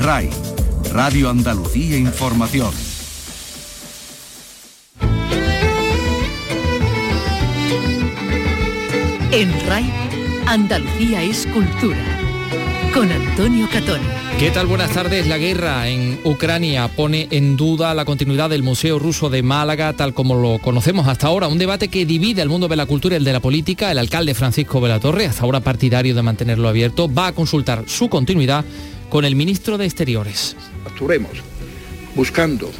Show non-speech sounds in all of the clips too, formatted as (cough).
RAI, Radio Andalucía Información. En RAI, Andalucía es cultura. Con Antonio Catón. ¿Qué tal? Buenas tardes. La guerra en Ucrania pone en duda la continuidad del Museo Ruso de Málaga, tal como lo conocemos hasta ahora. Un debate que divide el mundo de la cultura y el de la política. El alcalde Francisco Velatorre, hasta ahora partidario de mantenerlo abierto, va a consultar su continuidad con el ministro de Exteriores. Actuaremos buscando,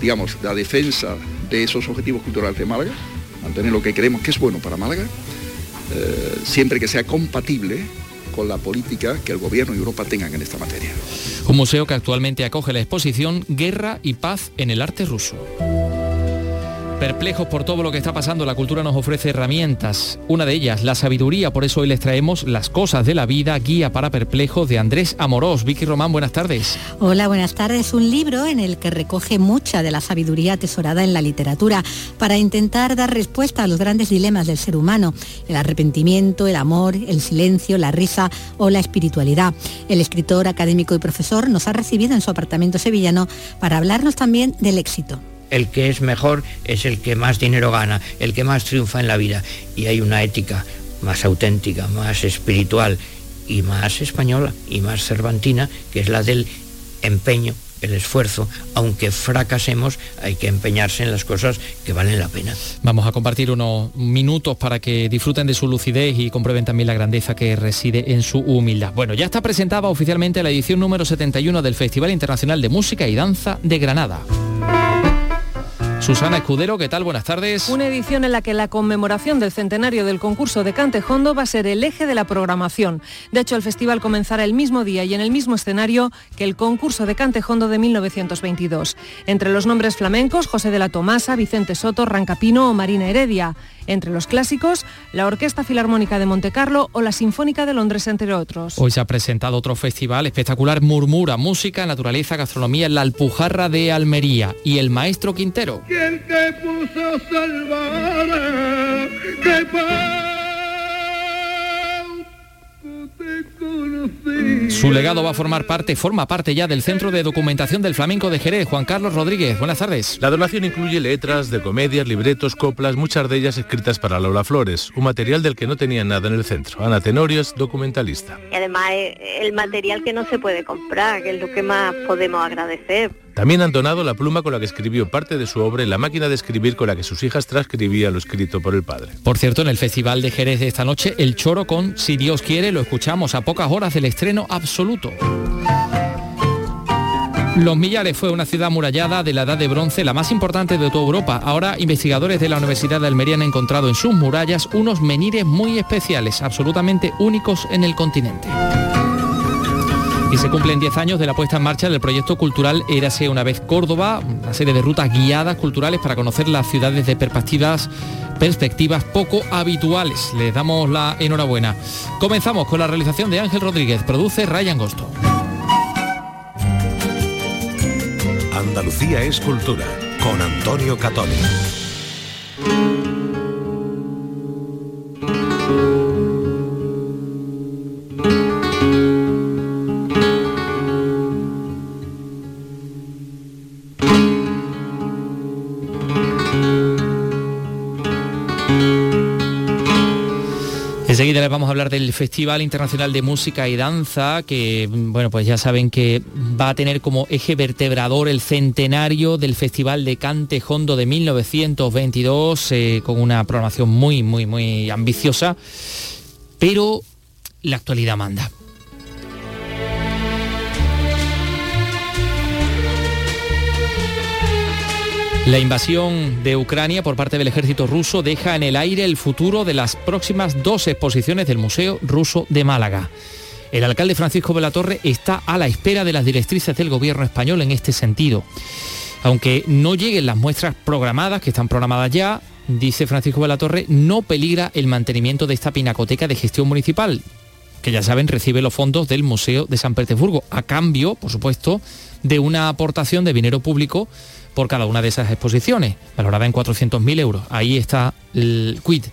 digamos, la defensa de esos objetivos culturales de Málaga, mantener lo que creemos que es bueno para Málaga, eh, siempre que sea compatible con la política que el gobierno y Europa tengan en esta materia. Un museo que actualmente acoge la exposición Guerra y Paz en el arte ruso. Perplejos por todo lo que está pasando, la cultura nos ofrece herramientas. Una de ellas, la sabiduría, por eso hoy les traemos Las cosas de la vida, guía para perplejos de Andrés Amorós. Vicky Román, buenas tardes. Hola, buenas tardes. Un libro en el que recoge mucha de la sabiduría atesorada en la literatura para intentar dar respuesta a los grandes dilemas del ser humano, el arrepentimiento, el amor, el silencio, la risa o la espiritualidad. El escritor, académico y profesor nos ha recibido en su apartamento sevillano para hablarnos también del éxito el que es mejor es el que más dinero gana, el que más triunfa en la vida. Y hay una ética más auténtica, más espiritual y más española y más cervantina, que es la del empeño, el esfuerzo, aunque fracasemos, hay que empeñarse en las cosas que valen la pena. Vamos a compartir unos minutos para que disfruten de su lucidez y comprueben también la grandeza que reside en su humildad. Bueno, ya está presentada oficialmente la edición número 71 del Festival Internacional de Música y Danza de Granada. Susana Escudero, ¿qué tal? Buenas tardes. Una edición en la que la conmemoración del centenario del concurso de Cantejondo va a ser el eje de la programación. De hecho, el festival comenzará el mismo día y en el mismo escenario que el concurso de Cantejondo de 1922. Entre los nombres flamencos, José de la Tomasa, Vicente Soto, Rancapino o Marina Heredia. Entre los clásicos, la Orquesta Filarmónica de Montecarlo o la Sinfónica de Londres, entre otros. Hoy se ha presentado otro festival espectacular, Murmura, Música, Naturaleza, Gastronomía en la Alpujarra de Almería y el Maestro Quintero. Su legado va a formar parte, forma parte ya del Centro de Documentación del Flamenco de Jerez. Juan Carlos Rodríguez, buenas tardes. La donación incluye letras de comedias, libretos, coplas, muchas de ellas escritas para Laura Flores, un material del que no tenía nada en el centro. Ana Tenorio es documentalista. Y además el material que no se puede comprar, que es lo que más podemos agradecer también han donado la pluma con la que escribió parte de su obra y la máquina de escribir con la que sus hijas transcribían lo escrito por el padre. Por cierto, en el Festival de Jerez de esta noche, el choro con Si Dios quiere lo escuchamos a pocas horas del estreno absoluto. Los Millares fue una ciudad murallada de la Edad de Bronce, la más importante de toda Europa. Ahora investigadores de la Universidad de Almería han encontrado en sus murallas unos menires muy especiales, absolutamente únicos en el continente. Y se cumplen 10 años de la puesta en marcha del proyecto cultural Érase una vez Córdoba, una serie de rutas guiadas culturales para conocer las ciudades de perspectivas, perspectivas poco habituales. Les damos la enhorabuena. Comenzamos con la realización de Ángel Rodríguez, produce Ryan Gosto. Andalucía es cultura, con Antonio Catoni. Vamos a hablar del Festival Internacional de Música y Danza, que bueno, pues ya saben que va a tener como eje vertebrador el centenario del Festival de Cante Hondo de 1922, eh, con una programación muy, muy, muy ambiciosa, pero la actualidad manda. La invasión de Ucrania por parte del ejército ruso deja en el aire el futuro de las próximas dos exposiciones del Museo Ruso de Málaga. El alcalde Francisco Velatorre está a la espera de las directrices del gobierno español en este sentido. Aunque no lleguen las muestras programadas, que están programadas ya, dice Francisco Velatorre, no peligra el mantenimiento de esta pinacoteca de gestión municipal, que ya saben recibe los fondos del Museo de San Petersburgo, a cambio, por supuesto, de una aportación de dinero público por cada una de esas exposiciones, valorada en 400.000 euros. Ahí está el quid.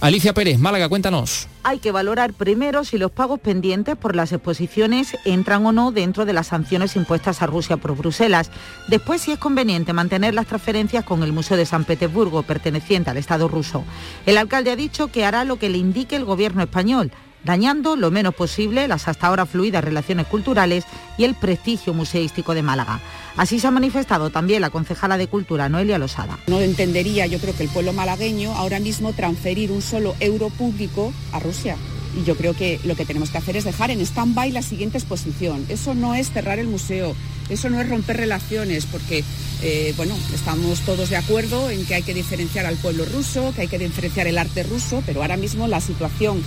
Alicia Pérez, Málaga, cuéntanos. Hay que valorar primero si los pagos pendientes por las exposiciones entran o no dentro de las sanciones impuestas a Rusia por Bruselas. Después, si es conveniente mantener las transferencias con el Museo de San Petersburgo, perteneciente al Estado ruso. El alcalde ha dicho que hará lo que le indique el gobierno español dañando lo menos posible las hasta ahora fluidas relaciones culturales y el prestigio museístico de Málaga. Así se ha manifestado también la concejala de Cultura, Noelia Losada. No entendería, yo creo que el pueblo malagueño ahora mismo transferir un solo euro público a Rusia. Y yo creo que lo que tenemos que hacer es dejar en stand-by la siguiente exposición. Eso no es cerrar el museo, eso no es romper relaciones, porque eh, bueno, estamos todos de acuerdo en que hay que diferenciar al pueblo ruso, que hay que diferenciar el arte ruso, pero ahora mismo la situación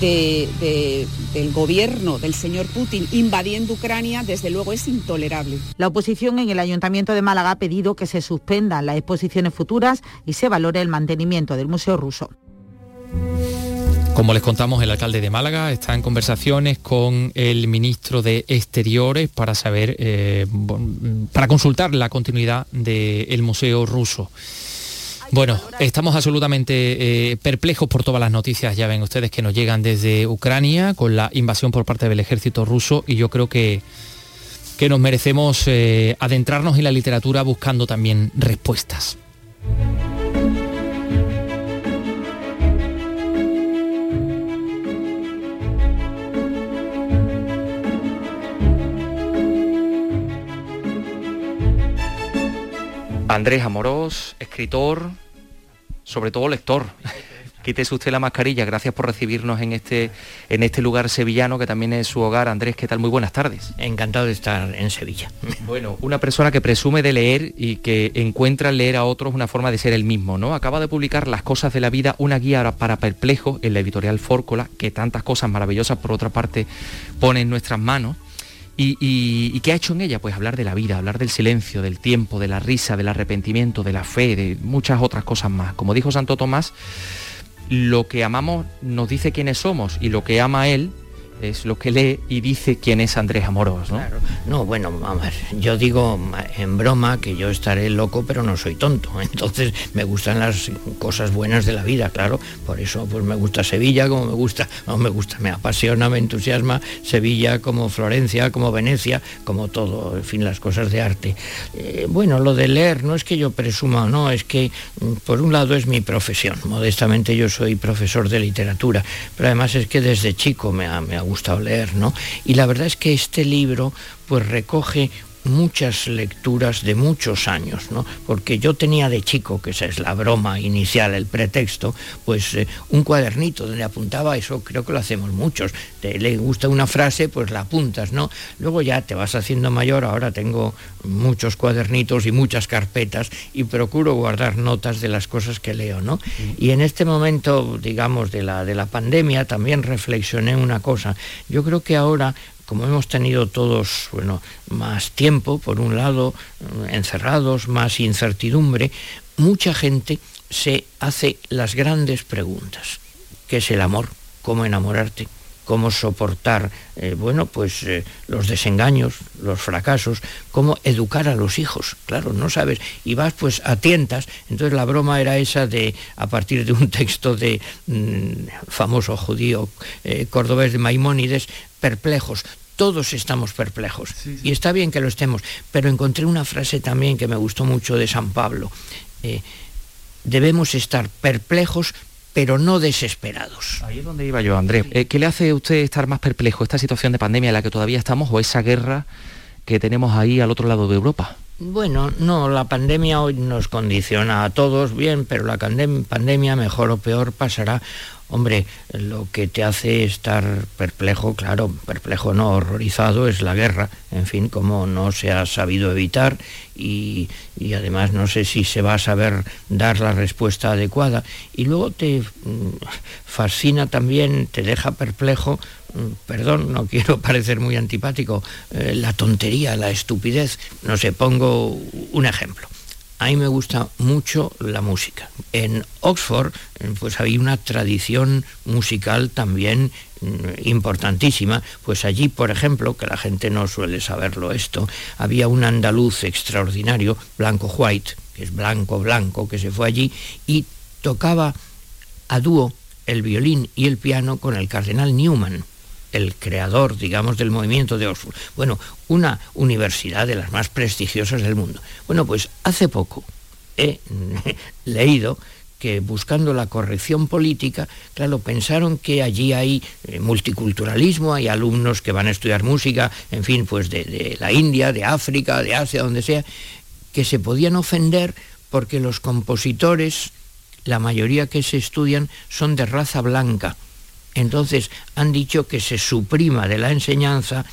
del gobierno del señor Putin invadiendo Ucrania, desde luego es intolerable. La oposición en el Ayuntamiento de Málaga ha pedido que se suspendan las exposiciones futuras y se valore el mantenimiento del Museo Ruso. Como les contamos, el alcalde de Málaga está en conversaciones con el ministro de Exteriores para saber, eh, para consultar la continuidad del Museo Ruso. Bueno, estamos absolutamente eh, perplejos por todas las noticias, ya ven ustedes, que nos llegan desde Ucrania con la invasión por parte del ejército ruso y yo creo que, que nos merecemos eh, adentrarnos en la literatura buscando también respuestas. Andrés Amorós, escritor, sobre todo lector. Quítese usted la mascarilla, gracias por recibirnos en este, en este lugar sevillano que también es su hogar. Andrés, ¿qué tal? Muy buenas tardes. Encantado de estar en Sevilla. (laughs) Bueno, una persona que presume de leer y que encuentra leer a otros una forma de ser el mismo, ¿no? Acaba de publicar Las cosas de la vida, una guía para perplejos en la editorial Fórcola, que tantas cosas maravillosas por otra parte pone en nuestras manos. Y, qué ha hecho en ella? Pues hablar de la vida, hablar del silencio, del tiempo, de la risa, del arrepentimiento, de la fe, de muchas otras cosas más. Como dijo Santo Tomás, lo que amamos nos dice quiénes somos y lo que ama él es lo que lee y dice quién es Andrés Amorós, ¿no? No, bueno, vamos, yo digo en broma que yo estaré loco, pero no soy tonto. (laughs) Entonces me gustan las cosas buenas de la vida, claro. Por eso pues me gusta Sevilla, como me gusta, no me gusta, me apasiona, me entusiasma Sevilla como Florencia, como Venecia, como todo, en fin, las cosas de arte. Eh, bueno, lo de leer no es que yo presuma o no, es que mm, por un lado es mi profesión. Modestamente yo soy profesor de literatura, pero además es que desde chico me ha, me gustado leer, ¿no? Y la verdad es que este libro pues recoge muchas lecturas de muchos años, ¿no? Porque yo tenía de chico, que esa es la broma inicial, el pretexto, pues eh, un cuadernito donde apuntaba eso, creo que lo hacemos muchos. Te le gusta una frase, pues la apuntas, ¿no? Luego ya te vas haciendo mayor, ahora tengo muchos cuadernitos y muchas carpetas y procuro guardar notas de las cosas que leo, ¿no? Y en este momento, digamos, de la, de la pandemia también reflexioné una cosa. Yo creo que ahora como hemos tenido todos bueno, más tiempo, por un lado, eh, encerrados, más incertidumbre, mucha gente se hace las grandes preguntas. ¿Qué es el amor? ¿Cómo enamorarte? cómo soportar, eh, bueno, pues eh, los desengaños, los fracasos, cómo educar a los hijos, claro, no sabes, y vas pues a tientas, entonces la broma era esa de, a partir de un (laughs) texto de mm, famoso judío cordobés de Maimónides, perplejos, todos estamos perplejos y está bien que lo estemos, pero encontré una frase también que me gustó mucho de San Pablo. debemos estar perplejos pero no desesperados. Ahí es donde iba yo, Andrés. Eh, ¿Qué le hace a usted estar más perplejo, esta situación de pandemia en la que todavía estamos o esa guerra que tenemos ahí al otro lado de Europa? Bueno, no, la pandemia hoy nos condiciona a todos bien, pero la pandemia, mejor o peor, pasará Hombre, lo que te hace estar perplejo, claro, perplejo no, horrorizado, es la guerra, en fin, como no se ha sabido evitar y, además no sé si se va a saber dar la respuesta adecuada. Y luego te mm, fascina también, te deja perplejo, mm, perdón, no (laughs) quiero parecer muy antipático, eh, la tontería, la estupidez. No sé, pongo un ejemplo a mí me gusta mucho la música. En Oxford pues hay una tradición musical también mm, importantísima, pues allí, por ejemplo, que la gente no suele saberlo esto, había un andaluz extraordinario, Blanco White, que es blanco, blanco, que se fue allí y tocaba a dúo el violín y el piano con el cardenal Newman, el creador, digamos, del movimiento de Oxford. Bueno, una universidad de las más prestigiosas del mundo. Bueno, pues hace poco he (laughs) leído que buscando la corrección política, claro, pensaron que allí hay eh, multiculturalismo, hay alumnos que van a estudiar música, en fin, pues de, de la India, de África, de Asia, donde sea, que se podían ofender porque los compositores, la mayoría que se estudian, son de raza blanca. Entonces han dicho que se suprima de la enseñanza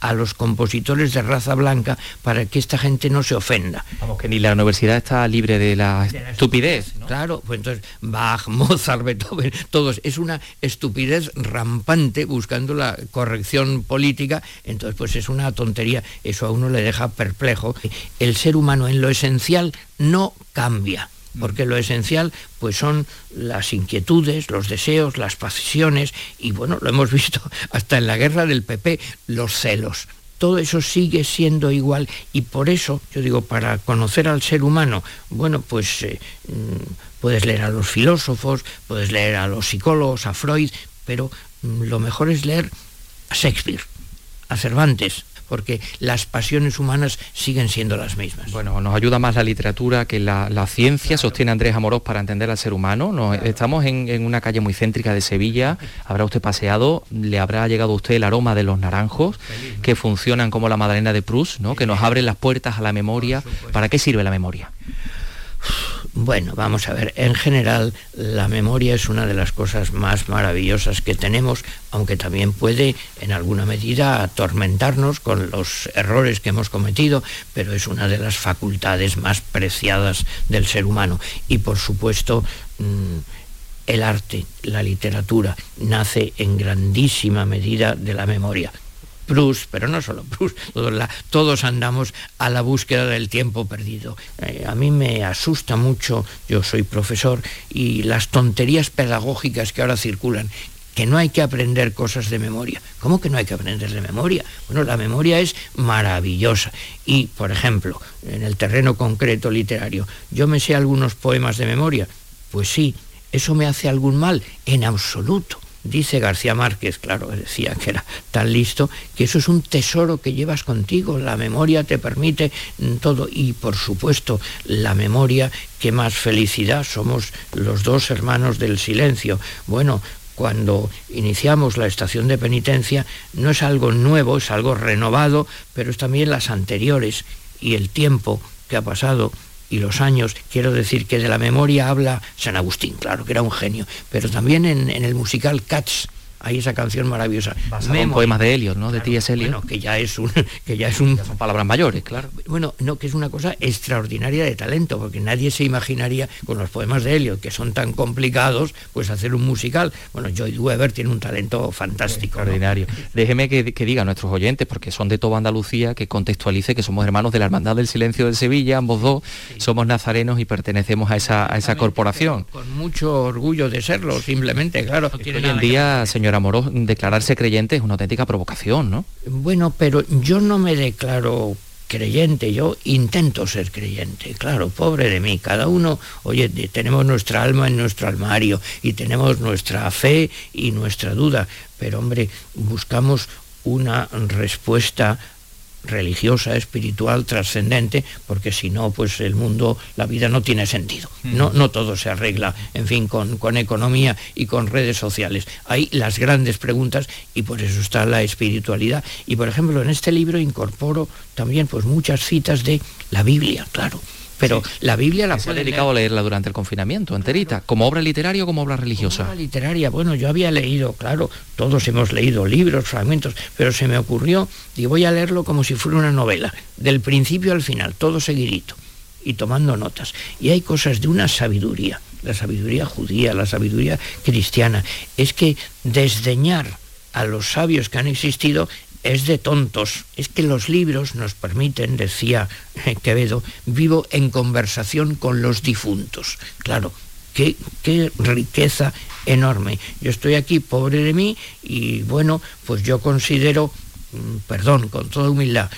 a los compositores de raza blanca para que esta gente no se ofenda. Vamos, que ni la universidad está libre de la, estupidez. Claro, pues entonces Bach, (laughs) Mozart, Beethoven, todos, es una estupidez rampante buscando la corrección política, entonces pues es una tontería, eso a uno le deja perplejo. El ser humano en lo esencial no cambia porque lo esencial pues son las inquietudes, los deseos, las pasiones y bueno, lo hemos (laughs) visto hasta en la guerra del PP, los celos. Todo eso sigue siendo igual y por eso, yo digo, para conocer al ser humano, bueno, pues eh, mm, puedes leer a los filósofos, puedes leer a los psicólogos, a Freud, pero mm, lo mejor es leer a Shakespeare, a Cervantes, porque las pasiones humanas siguen siendo las mismas. Bueno, nos ayuda más la literatura que la, ciencia, sostiene Andrés Amorós para entender al ser humano. Estamos en, una calle muy céntrica de Sevilla, habrá usted paseado, le habrá llegado a usted el aroma de los naranjos, que funcionan como la Madalena de Proust, ¿no? que nos abren las puertas a la memoria. ¿Para qué sirve la memoria? Bueno, vamos a ver, en general la memoria es una de las cosas más maravillosas que tenemos, aunque también puede en alguna medida atormentarnos con los errores que hemos cometido, pero es una de las facultades más preciadas del ser humano. Y por supuesto, mm, el arte, la literatura, nace en grandísima medida de la memoria. Proust, pero no solo Proust, todos, andamos a la búsqueda del tiempo perdido. Eh, a mí me asusta mucho, yo soy profesor, y las tonterías pedagógicas que ahora circulan, que no hay que aprender cosas de memoria. ¿Cómo que no hay que aprender de memoria? Bueno, la memoria es maravillosa. Y, por ejemplo, en el terreno concreto literario, ¿yo me sé algunos poemas de memoria? Pues sí, ¿eso me hace algún mal? En absoluto. Dice García Márquez, claro, decía que era tan listo, que eso es un tesoro que llevas contigo, la memoria te permite todo y por supuesto la memoria, que más felicidad, somos los dos hermanos del silencio. Bueno, cuando iniciamos la estación de penitencia no es algo nuevo, es algo renovado, pero es también las anteriores y el tiempo que ha pasado y los años, quiero decir que de la memoria habla San Agustín, claro, que era un genio, pero también en, el musical Cats, hay esa canción maravillosa. Basado poemas de Eliot, ¿no? de T.S. Eliot. Bueno, que ya es un... Que ya es un son palabras mayores, claro. Bueno, no, que es una cosa extraordinaria de talento, porque nadie se imaginaría con los poemas de Eliot, que son tan complicados, pues hacer un musical. Bueno, Joy Weber tiene un talento fantástico. Extraordinario. Déjeme que, diga a nuestros oyentes, porque son de toda Andalucía, que contextualice que somos hermanos de la Hermandad del Silencio de Sevilla, ambos dos, somos nazarenos y pertenecemos a esa, a esa corporación. Con mucho orgullo de serlo, simplemente, claro. hoy en día, señor Amorós, declararse creyente es una auténtica provocación, ¿no? Bueno, pero yo no me declaro creyente, yo intento ser creyente, claro, pobre de mí, cada uno, oye, tenemos nuestra alma en nuestro armario y tenemos nuestra fe y nuestra duda, pero hombre, buscamos una respuesta religiosa, espiritual, trascendente, porque si no, pues el mundo, la vida no tiene sentido. No, no todo se arregla, en fin, con, con economía y con redes sociales. Hay las grandes preguntas y por eso está la espiritualidad. Y por ejemplo, en este libro incorporo también pues muchas citas de la Biblia, claro pero la Biblia la puede dedicado a leerla durante el confinamiento, enterita, como obra literaria o como obra religiosa. Como obra literaria, bueno, yo había leído, claro, todos hemos leído libros, fragmentos, pero se me ocurrió, y voy a leerlo como si fuera una novela, del principio al final, todo seguidito, y tomando notas. Y hay cosas de una sabiduría, la sabiduría judía, la sabiduría cristiana, es que desdeñar a los sabios que han existido es de tontos. Es que los libros nos permiten, decía (laughs) Quevedo, vivo en conversación con los difuntos. Claro, qué, qué riqueza enorme. Yo estoy aquí, pobre de mí, y bueno, pues yo considero, mm, perdón, con toda humildad,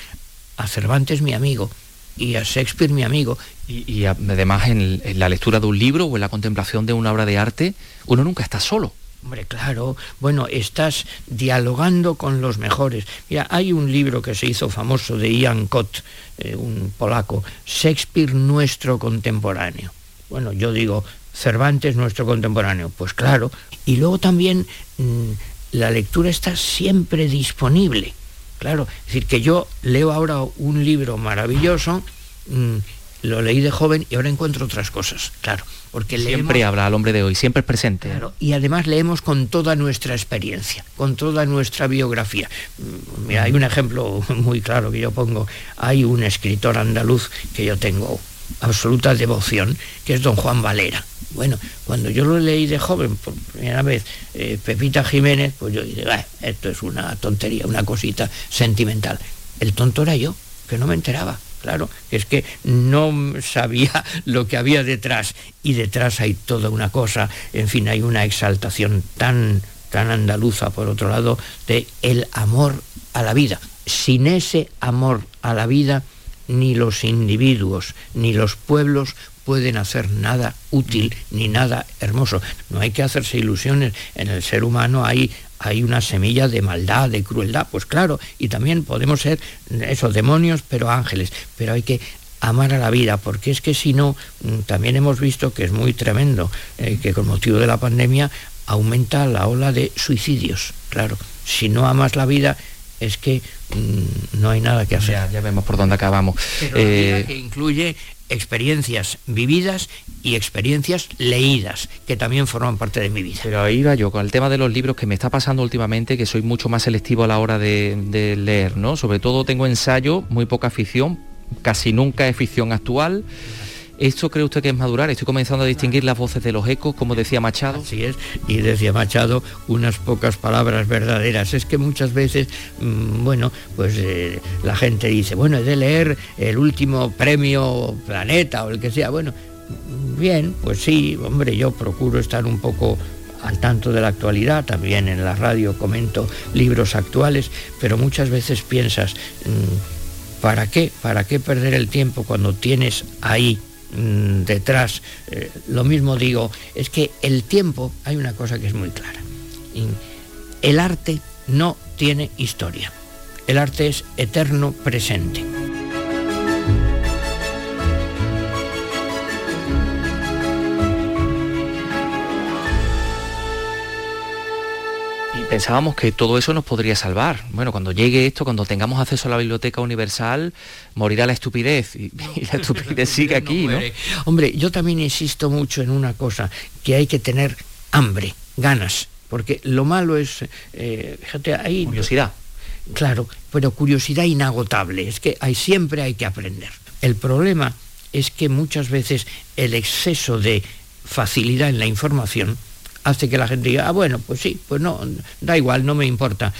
a Cervantes mi amigo y a Shakespeare mi amigo. Y, además en, en, la lectura de un libro o en la contemplación de una obra de arte, uno nunca está solo. Hombre, claro, bueno, estás dialogando con los mejores. Mira, hay un libro que se hizo famoso de Ian Cott, eh, un polaco, Shakespeare nuestro contemporáneo. Bueno, yo digo, Cervantes nuestro contemporáneo, pues claro. Y luego también mm, la lectura está siempre disponible. Claro, es decir, que yo leo ahora un libro maravilloso, mm, lo leí de joven y ahora encuentro otras cosas, claro. Porque siempre habla al hombre de hoy, siempre es presente. Claro, y además leemos con toda nuestra experiencia, con toda nuestra biografía. Mm, mira, hay un ejemplo (laughs) muy claro que yo pongo. Hay un escritor andaluz que yo tengo absoluta devoción, que es don Juan Valera. Bueno, cuando yo lo leí de joven, por primera vez, eh, Pepita Jiménez, pues yo dije, esto es una tontería, una cosita sentimental. El tonto era yo, que no me enteraba. Claro, es que no sabía (laughs) lo que había detrás y detrás hay toda una cosa, en fin, hay una exaltación tan tan andaluza por otro lado de el amor a la vida. Sin ese amor a la vida ni los individuos ni los pueblos pueden hacer nada útil ni nada hermoso. No hay que hacerse ilusiones. En el ser humano hay hay una semilla de maldad, de crueldad, pues claro, y también podemos ser esos demonios, pero ángeles, pero hay que amar a la vida, porque es que si no, mm, también hemos visto que es muy tremendo, eh, que con motivo de la pandemia aumenta la ola de suicidios, claro, si no amas la vida es que mm, no hay nada que hacer. Ya, vemos por dónde acabamos. Eh, que incluye experiencias vividas y experiencias leídas, que también forman parte de mi vida. Pero ahí va yo, con el tema de los libros que me está pasando últimamente, que soy mucho más selectivo a la hora de, leer, ¿no? Sobre todo tengo ensayo, muy poca ficción, casi nunca es ficción actual. ¿Esto cree usted que es madurar? Estoy comenzando a distinguir las voces de los ecos, como decía Machado. Así es, y decía Machado unas pocas palabras verdaderas. Es que muchas veces, mm, bueno, pues eh, la gente dice, bueno, he de leer el último premio Planeta o el que sea. Bueno, bien, pues sí, hombre, yo procuro estar un poco al tanto de la actualidad, también en la radio comento libros actuales, pero muchas veces piensas, mm, ¿para qué? ¿Para qué perder el tiempo cuando tienes ahí Mm, detrás. Eh, lo mismo digo, es que el tiempo, hay una cosa que es muy clara. El arte no tiene historia. El arte es eterno presente. Pensábamos que todo eso nos podría salvar. Bueno, cuando llegue esto, cuando tengamos acceso a la biblioteca universal, morirá la estupidez y, (laughs) la estupidez (laughs) sigue aquí, ¿no? Hombre, yo también insisto mucho en una cosa, que hay que tener hambre, ganas, porque lo malo es, eh, fíjate, hay... Curiosidad. Claro, pero curiosidad inagotable, es que hay, siempre hay que aprender. El problema es que muchas veces el exceso de facilidad en la información hace que la gente diga, ah, bueno, pues sí, pues no, da igual, no me importa.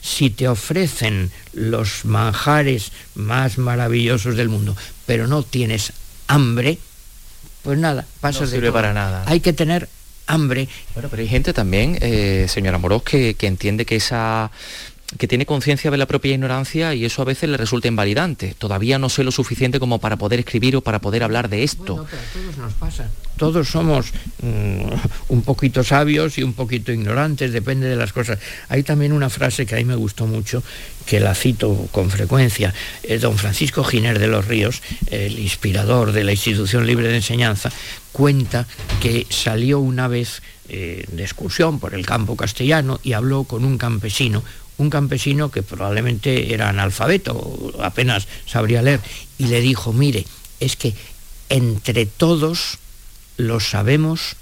Si te ofrecen los manjares más maravillosos del mundo, pero no tienes hambre, pues nada, pasas no sirve para nada. Hay que tener hambre. Bueno, pero hay gente también, eh, señora Moros, que, que entiende que esa que tiene conciencia de la propia ignorancia y eso a veces le resulta invalidante. Todavía no sé lo suficiente como para poder escribir o para poder hablar de esto. Bueno, pero a todos nos pasa. Todos somos mm, un poquito sabios y un poquito ignorantes, depende de las cosas. Hay también una frase que a mí me gustó mucho, que la cito con frecuencia. don Francisco Giner de los Ríos, el inspirador de la institución libre de enseñanza, cuenta que salió una vez eh, de excursión por el campo castellano y habló con un campesino, un campesino que probablemente era analfabeto, apenas sabría leer, y le dijo, mire, es que entre todos lo sabemos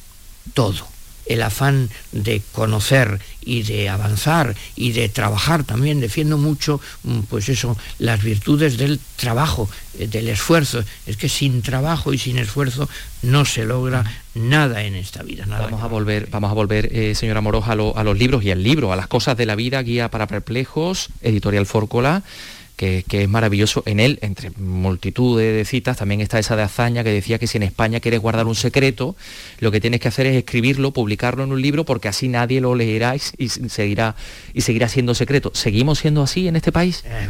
todo el afán de conocer y de avanzar y de trabajar también. Defiendo mucho mm, pues eso las virtudes del trabajo eh, del esfuerzo. Es que sin trabajo y sin esfuerzo no se logra nada en esta vida vamos a volver vamos a volver eh, señora Moros a, a los libros y al libro a las cosas de la vida guía para perplejos editorial Fórcola que, es maravilloso. En él, entre multitud de, citas, también está esa de hazaña que decía que si en España quieres guardar un secreto, lo que tienes que hacer es escribirlo, publicarlo en un libro, porque así nadie lo leerá y, seguirá, y seguirá siendo secreto. ¿Seguimos siendo así en este país? Eh,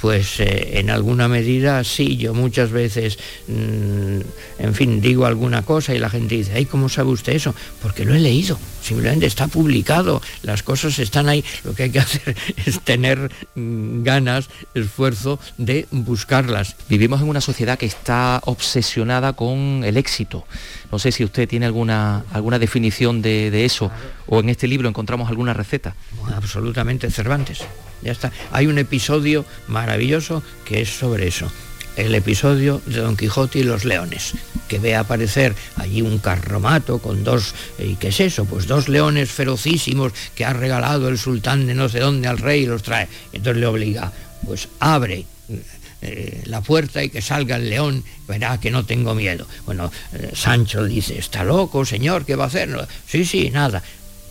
pues eh, en alguna medida sí. Yo muchas veces, mm, en fin, digo alguna cosa y la gente dice, ay, ¿cómo sabe usted eso? Porque lo he leído simplemente está publicado, las cosas están ahí, lo que hay que (laughs) hacer es tener mm, ganas, esfuerzo de buscarlas. Vivimos en una sociedad que está obsesionada con el éxito. No sé si usted tiene alguna, alguna definición de, de eso o en este libro encontramos alguna receta. Absolutamente Cervantes. Ya está. Hay un episodio maravilloso que es sobre eso el episodio de Don Quijote y los leones, que ve aparecer allí un carromato con dos, eh, ¿y qué es eso? Pues dos leones ferocísimos que ha regalado el sultán de no sé dónde al rey y los trae. Entonces le obliga, pues abre eh, la puerta y que salga el león, verá que no tengo miedo. Bueno, eh, Sancho dice, está loco, señor, ¿qué va a hacer? sí, sí, nada.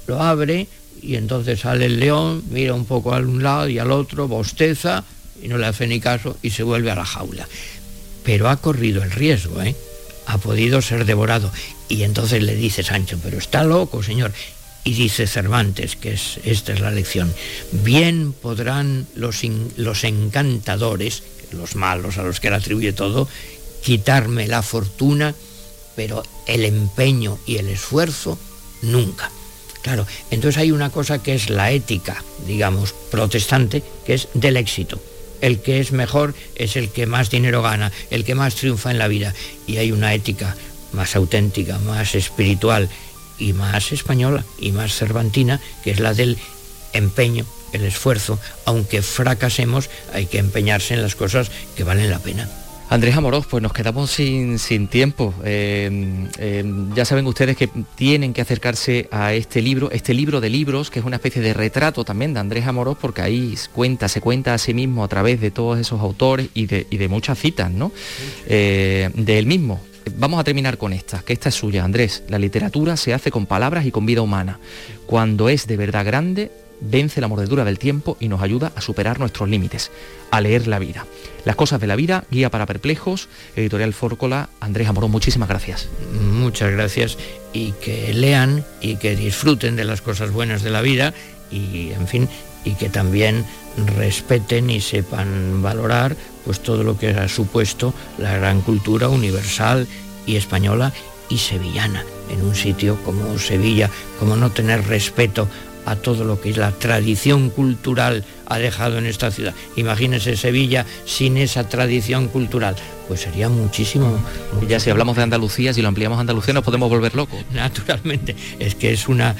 Lo abre y entonces sale el león, mira un poco a un lado y al otro, bosteza, y no le hace ni caso y se vuelve a la jaula. Pero ha corrido el riesgo, ¿eh? Ha podido ser devorado. Y entonces le dice Sancho, pero está loco, señor. Y dice Cervantes, que es, esta es la lección, bien podrán los, los encantadores, los malos a los que le atribuye todo, quitarme la fortuna, pero el empeño y el esfuerzo nunca. Claro, entonces hay una cosa que es la ética, digamos, protestante, que es del éxito el que es mejor es el que más dinero gana, el que más triunfa en la vida. Y hay una ética más auténtica, más espiritual y más española y más cervantina, que es la del empeño, el esfuerzo. Aunque fracasemos, hay que empeñarse en las cosas que valen la pena. Andrés Amorós, pues nos quedamos sin, tiempo. Eh, eh, ya saben ustedes que tienen que acercarse a este libro, este libro de libros, que es una especie de retrato también de Andrés Amorós, porque ahí cuenta, se cuenta a sí mismo a través de todos esos autores y de, muchas citas, ¿no? Eh, de él mismo. Vamos a terminar con esta, que esta es suya, Andrés. La literatura se hace con palabras y con vida humana. Cuando es de verdad grande, vence la mordedura del tiempo y nos ayuda a superar nuestros límites, a leer la vida. Las cosas de la vida, guía para perplejos, editorial Fórcola, Andrés Amorón, muchísimas gracias. Muchas gracias y que lean y que disfruten de las cosas buenas de la vida y, en fin, y que también respeten y sepan valorar pues todo lo que ha supuesto la gran cultura universal y española y sevillana en un sitio como Sevilla, como no tener respeto a todo lo que es la tradición cultural ha dejado en esta ciudad. Imagínese Sevilla sin esa tradición cultural. Pues sería muchísimo. ya si hablamos de Andalucía, si lo ampliamos a Andalucía, nos podemos volver locos. Naturalmente, es que es una.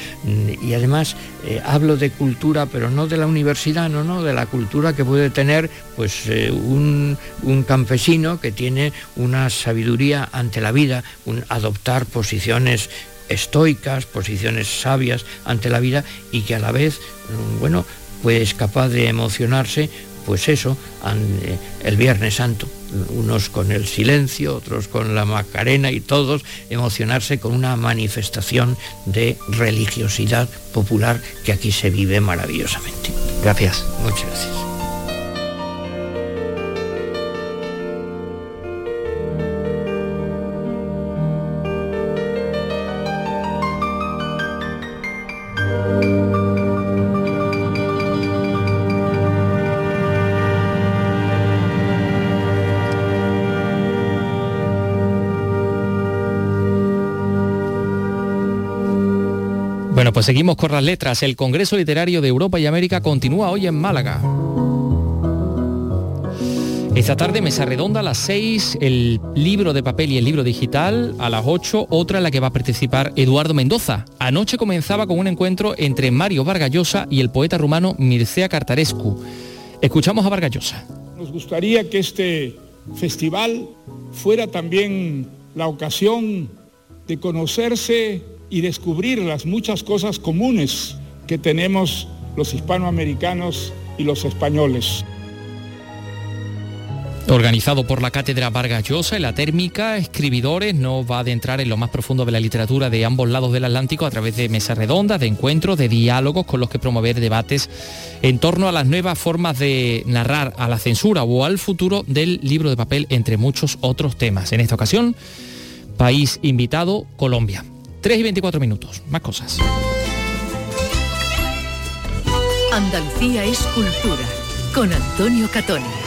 Y además eh, hablo de cultura, pero no de la universidad, no, no, de la cultura que puede tener pues eh, un, un, campesino que tiene una sabiduría ante la vida, un adoptar posiciones estoicas, posiciones sabias ante la vida y que a la vez, mm, bueno, pues capaz de emocionarse, pues eso, eh, el Viernes Santo, unos con el silencio, otros con la Macarena y todos emocionarse con una manifestación de religiosidad popular que aquí se vive maravillosamente. Gracias. Muchas gracias. Pues seguimos con las letras. El Congreso Literario de Europa y América continúa hoy en Málaga. Esta tarde, mesa redonda a las 6, el libro de papel y el libro digital, a las 8, otra en la que va a participar Eduardo Mendoza. Anoche comenzaba con un encuentro entre Mario Vargallosa y el poeta rumano Mircea Cartarescu. Escuchamos a Vargallosa. Nos gustaría que este festival fuera también la ocasión de conocerse y descubrir las muchas cosas comunes que tenemos los hispanoamericanos y los españoles. Organizado por la Cátedra Vargas Llosa en la térmica, escribidores no va a adentrar en lo más profundo de la literatura de ambos lados del Atlántico a través de mesas redondas, de encuentros, de diálogos con los que promover debates en torno a las nuevas formas de narrar, a la censura o al futuro del libro de papel, entre muchos otros temas. En esta ocasión, país invitado, Colombia. 3 y 24 minutos, más cosas. Andalucía es cultura, con Antonio Catoni.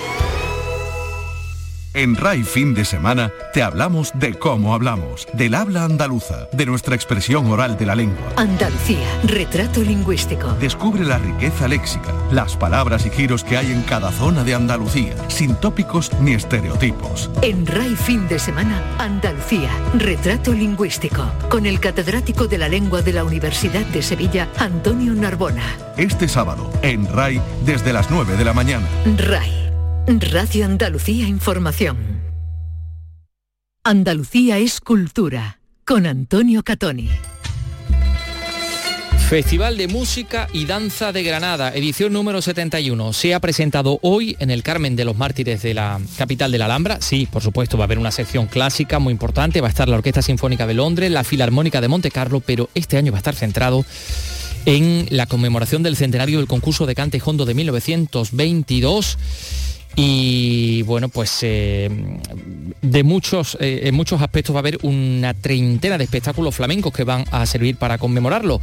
En RAI Fin de Semana te hablamos de cómo hablamos, del habla andaluza, de nuestra expresión oral de la lengua. Andalucía, retrato lingüístico. Descubre la riqueza léxica, las palabras y giros que hay en cada zona de Andalucía, sin tópicos ni estereotipos. En RAI Fin de Semana, Andalucía, retrato lingüístico, con el catedrático de la lengua de la Universidad de Sevilla, Antonio Narbona. Este sábado, en RAI, desde las 9 de la mañana. RAI. Radio Andalucía Información. Andalucía es cultura, con Antonio Catoni. Festival de Música y Danza de Granada, edición número 71. Se ha presentado hoy en el Carmen de los Mártires de la capital de la Alhambra. Sí, por supuesto, va a haber una sección clásica muy importante. Va a estar la Orquesta Sinfónica de Londres, la Filarmónica de Monte Carlo, pero este año va a estar centrado en la conmemoración del centenario del concurso de cante hondo de 1922 y bueno pues eh, de muchos eh, en muchos aspectos va a haber una treintena de espectáculos flamencos que van a servir para conmemorarlo.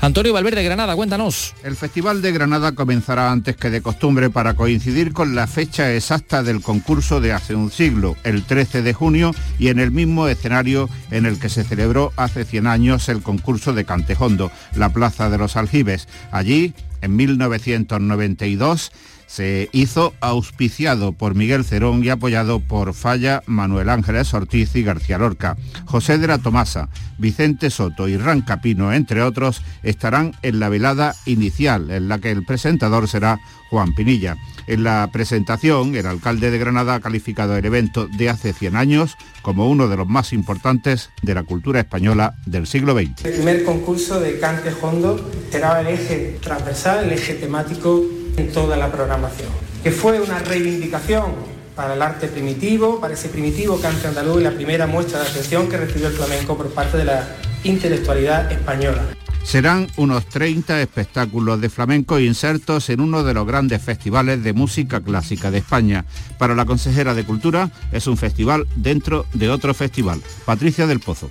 Antonio Valverde Granada cuéntanos. El Festival de Granada comenzará antes que de costumbre para coincidir con la fecha exacta del concurso de hace un siglo el 13 de junio y en el mismo escenario en el que se celebró hace 100 años el concurso de Cantejondo la Plaza de los Aljibes. Allí en 1992 se hizo auspiciado por Miguel Cerón y apoyado por Falla, Manuel Ángeles Ortiz y García Lorca. José de la Tomasa, Vicente Soto y Rancapino, entre otros, estarán en la velada inicial, en la que el presentador será Juan Pinilla. En la presentación, el alcalde de Granada ha calificado el evento de hace 100 años como uno de los más importantes de la cultura española del siglo XX. El primer concurso de cante hondo será el eje transversal, el eje temático en toda la programación, que fue una reivindicación para el arte primitivo, para ese primitivo cante andaluz y la primera muestra de atención que recibió el flamenco por parte de la intelectualidad española. Serán unos 30 espectáculos de flamenco insertos en uno de los grandes festivales de música clásica de España. Para la consejera de Cultura es un festival dentro de otro festival. Patricia del Pozo.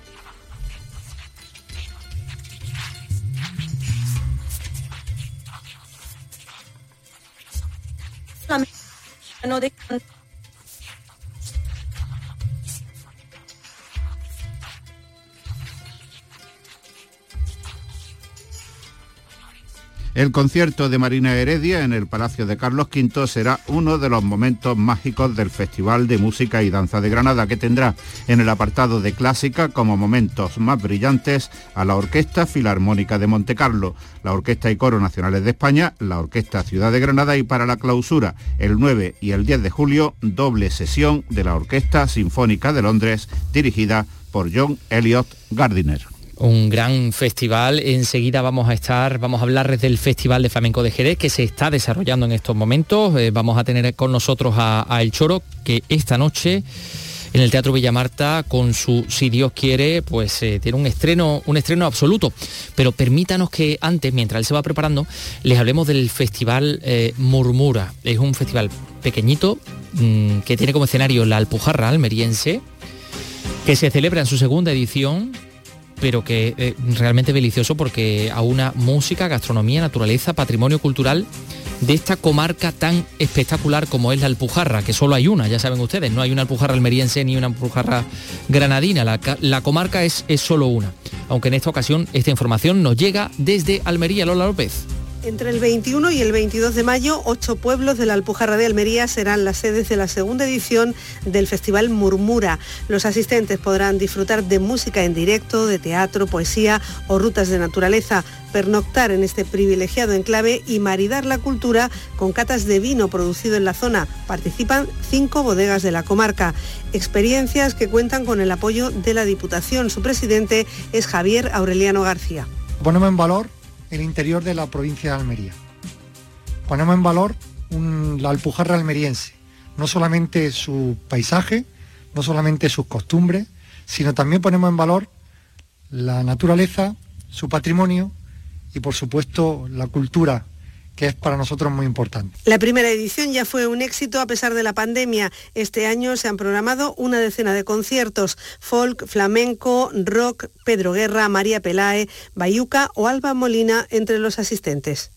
ので El concierto de Marina Heredia en el Palacio de Carlos V será uno de los momentos mágicos del Festival de Música y Danza de Granada, que tendrá en el apartado de clásica como momentos más brillantes a la Orquesta Filarmónica de Montecarlo, la Orquesta y Coro Nacionales de España, la Orquesta Ciudad de Granada y para la clausura, el 9 y el 10 de julio, doble sesión de la Orquesta Sinfónica de Londres, dirigida por John Elliot Gardiner un gran festival. Enseguida vamos a estar, vamos a hablarles del Festival de Flamenco de Jerez que se está desarrollando en estos momentos. Eh, vamos a tener con nosotros a, El Choro que esta noche en el Teatro Villamarta con su Si Dios quiere, pues eh, tiene un estreno, un estreno absoluto. Pero permítanos que antes, mientras él se va preparando, les hablemos del Festival eh, Murmura. Es un festival pequeñito mm, que tiene como escenario la Alpujarra almeriense, que se celebra en su segunda edición pero que eh, realmente delicioso porque a una música, gastronomía, naturaleza, patrimonio cultural de esta comarca tan espectacular como es la Alpujarra, que solo hay una, ya saben ustedes, no hay una Alpujarra almeriense ni una Alpujarra granadina, la, comarca es, es solo una. Aunque en esta ocasión esta información nos llega desde Almería, Lola López. Entre el 21 y el 22 de mayo, ocho pueblos de la Alpujarra de Almería serán las sedes de la segunda edición del Festival Murmura. Los asistentes podrán disfrutar de música en directo, de teatro, poesía o rutas de naturaleza, pernoctar en este privilegiado enclave y maridar la cultura con catas de vino producido en la zona. Participan cinco bodegas de la comarca. Experiencias que cuentan con el apoyo de la Diputación. Su presidente es Javier Aureliano García. Ponemos en valor el interior de la provincia de Almería. Ponemos en valor la alpujarra almeriense, no solamente su paisaje, no solamente sus costumbres, sino también ponemos en valor la naturaleza, su patrimonio y por supuesto la cultura que es para nosotros muy importante. La primera edición ya fue un éxito a pesar de la pandemia. Este año se han programado una decena de conciertos, folk, flamenco, rock, Pedro Guerra, María Pelae, Bayuca o Alba Molina entre los asistentes.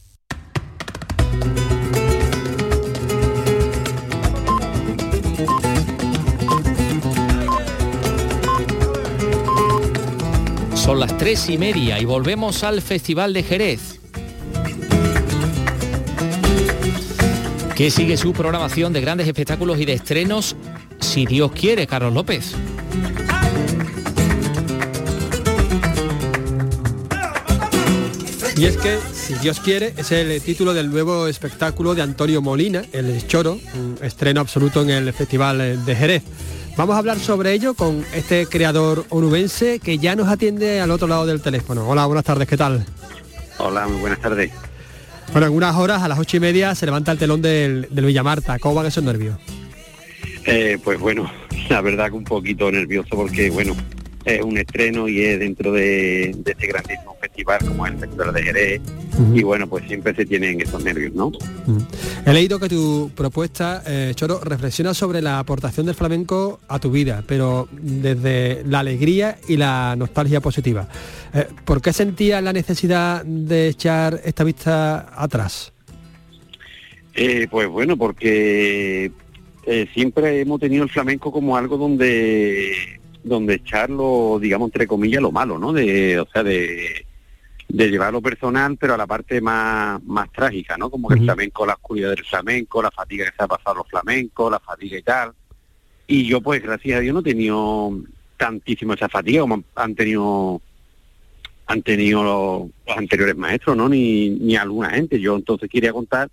Son las tres y media y volvemos al Festival de Jerez. Que sigue su programación de grandes espectáculos y de estrenos, si Dios quiere, Carlos López. Y es que, si Dios quiere, es el título del nuevo espectáculo de Antonio Molina, El Choro, un estreno absoluto en el Festival de Jerez. Vamos a hablar sobre ello con este creador onubense que ya nos atiende al otro lado del teléfono. Hola, buenas tardes, ¿qué tal? Hola, muy buenas tardes. Bueno, en unas horas, a las ocho y media, se levanta el telón del, del Villamarta. ¿Cómo van esos nervios? Eh, pues bueno, (laughs) la verdad que un poquito nervioso porque, bueno, es un estreno y es dentro de, este grandísimo festival como es el Festival de Jerez y bueno, pues siempre se tienen esos nervios, ¿no? He leído que tu propuesta, eh, Choro, reflexiona sobre la aportación del flamenco a tu vida, pero desde la alegría y la nostalgia positiva. Eh, ¿Por qué sentías la necesidad de echar esta vista atrás? Eh, pues bueno, porque siempre hemos tenido el flamenco como algo donde donde echarlo, digamos, entre comillas, lo malo, ¿no? De, o sea, de, de llevarlo personal, pero a la parte más, más trágica, ¿no? Como el flamenco, la oscuridad del flamenco, la fatiga que se ha pasado los flamencos, la fatiga y tal. Y yo, pues, gracias a Dios, no he tenido tantísimo esa fatiga como han tenido han tenido los, anteriores maestros, ¿no? Ni, ni alguna gente. Yo entonces quería contar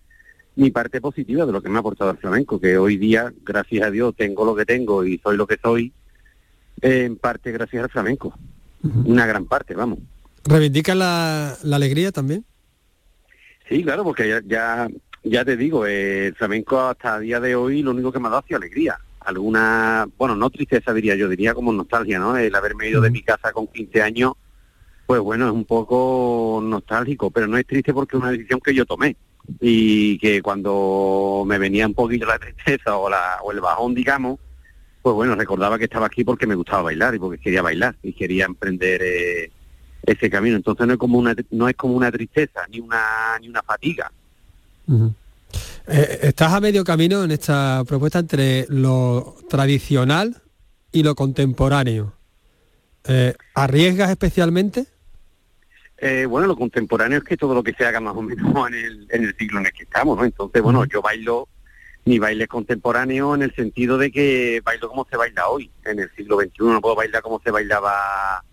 mi parte positiva de lo que me ha aportado el flamenco, que hoy día, gracias a Dios, tengo lo que tengo y soy lo que soy, en parte gracias al flamenco. Una gran parte, vamos. ¿Reivindica la, alegría también? Sí, claro, porque ya, ya, ya te digo, eh, el flamenco hasta el día de hoy lo único que me ha dado ha sido alegría. Alguna, bueno, no tristeza diría yo, diría como nostalgia, ¿no? El haberme ido de mi casa con 15 años, pues bueno, es un poco nostálgico, pero no es triste porque es una decisión que yo tomé y que cuando me venía un poquito la tristeza o, la, o el bajón, digamos, pues bueno, recordaba que estaba aquí porque me gustaba bailar y porque quería bailar y quería emprender eh, ese camino. Entonces no es como una no es como una tristeza ni una ni una fatiga. Eh, estás a medio camino en esta propuesta entre lo tradicional y lo contemporáneo. Eh, ¿Arriesgas especialmente? bueno, lo contemporáneo es que todo lo que se haga más o menos en el, en el siglo en el que estamos, ¿no? Entonces, bueno, yo bailo ni baile contemporáneo en el sentido de que bailo como se baila hoy. En el siglo XXI no puedo bailar como se bailaba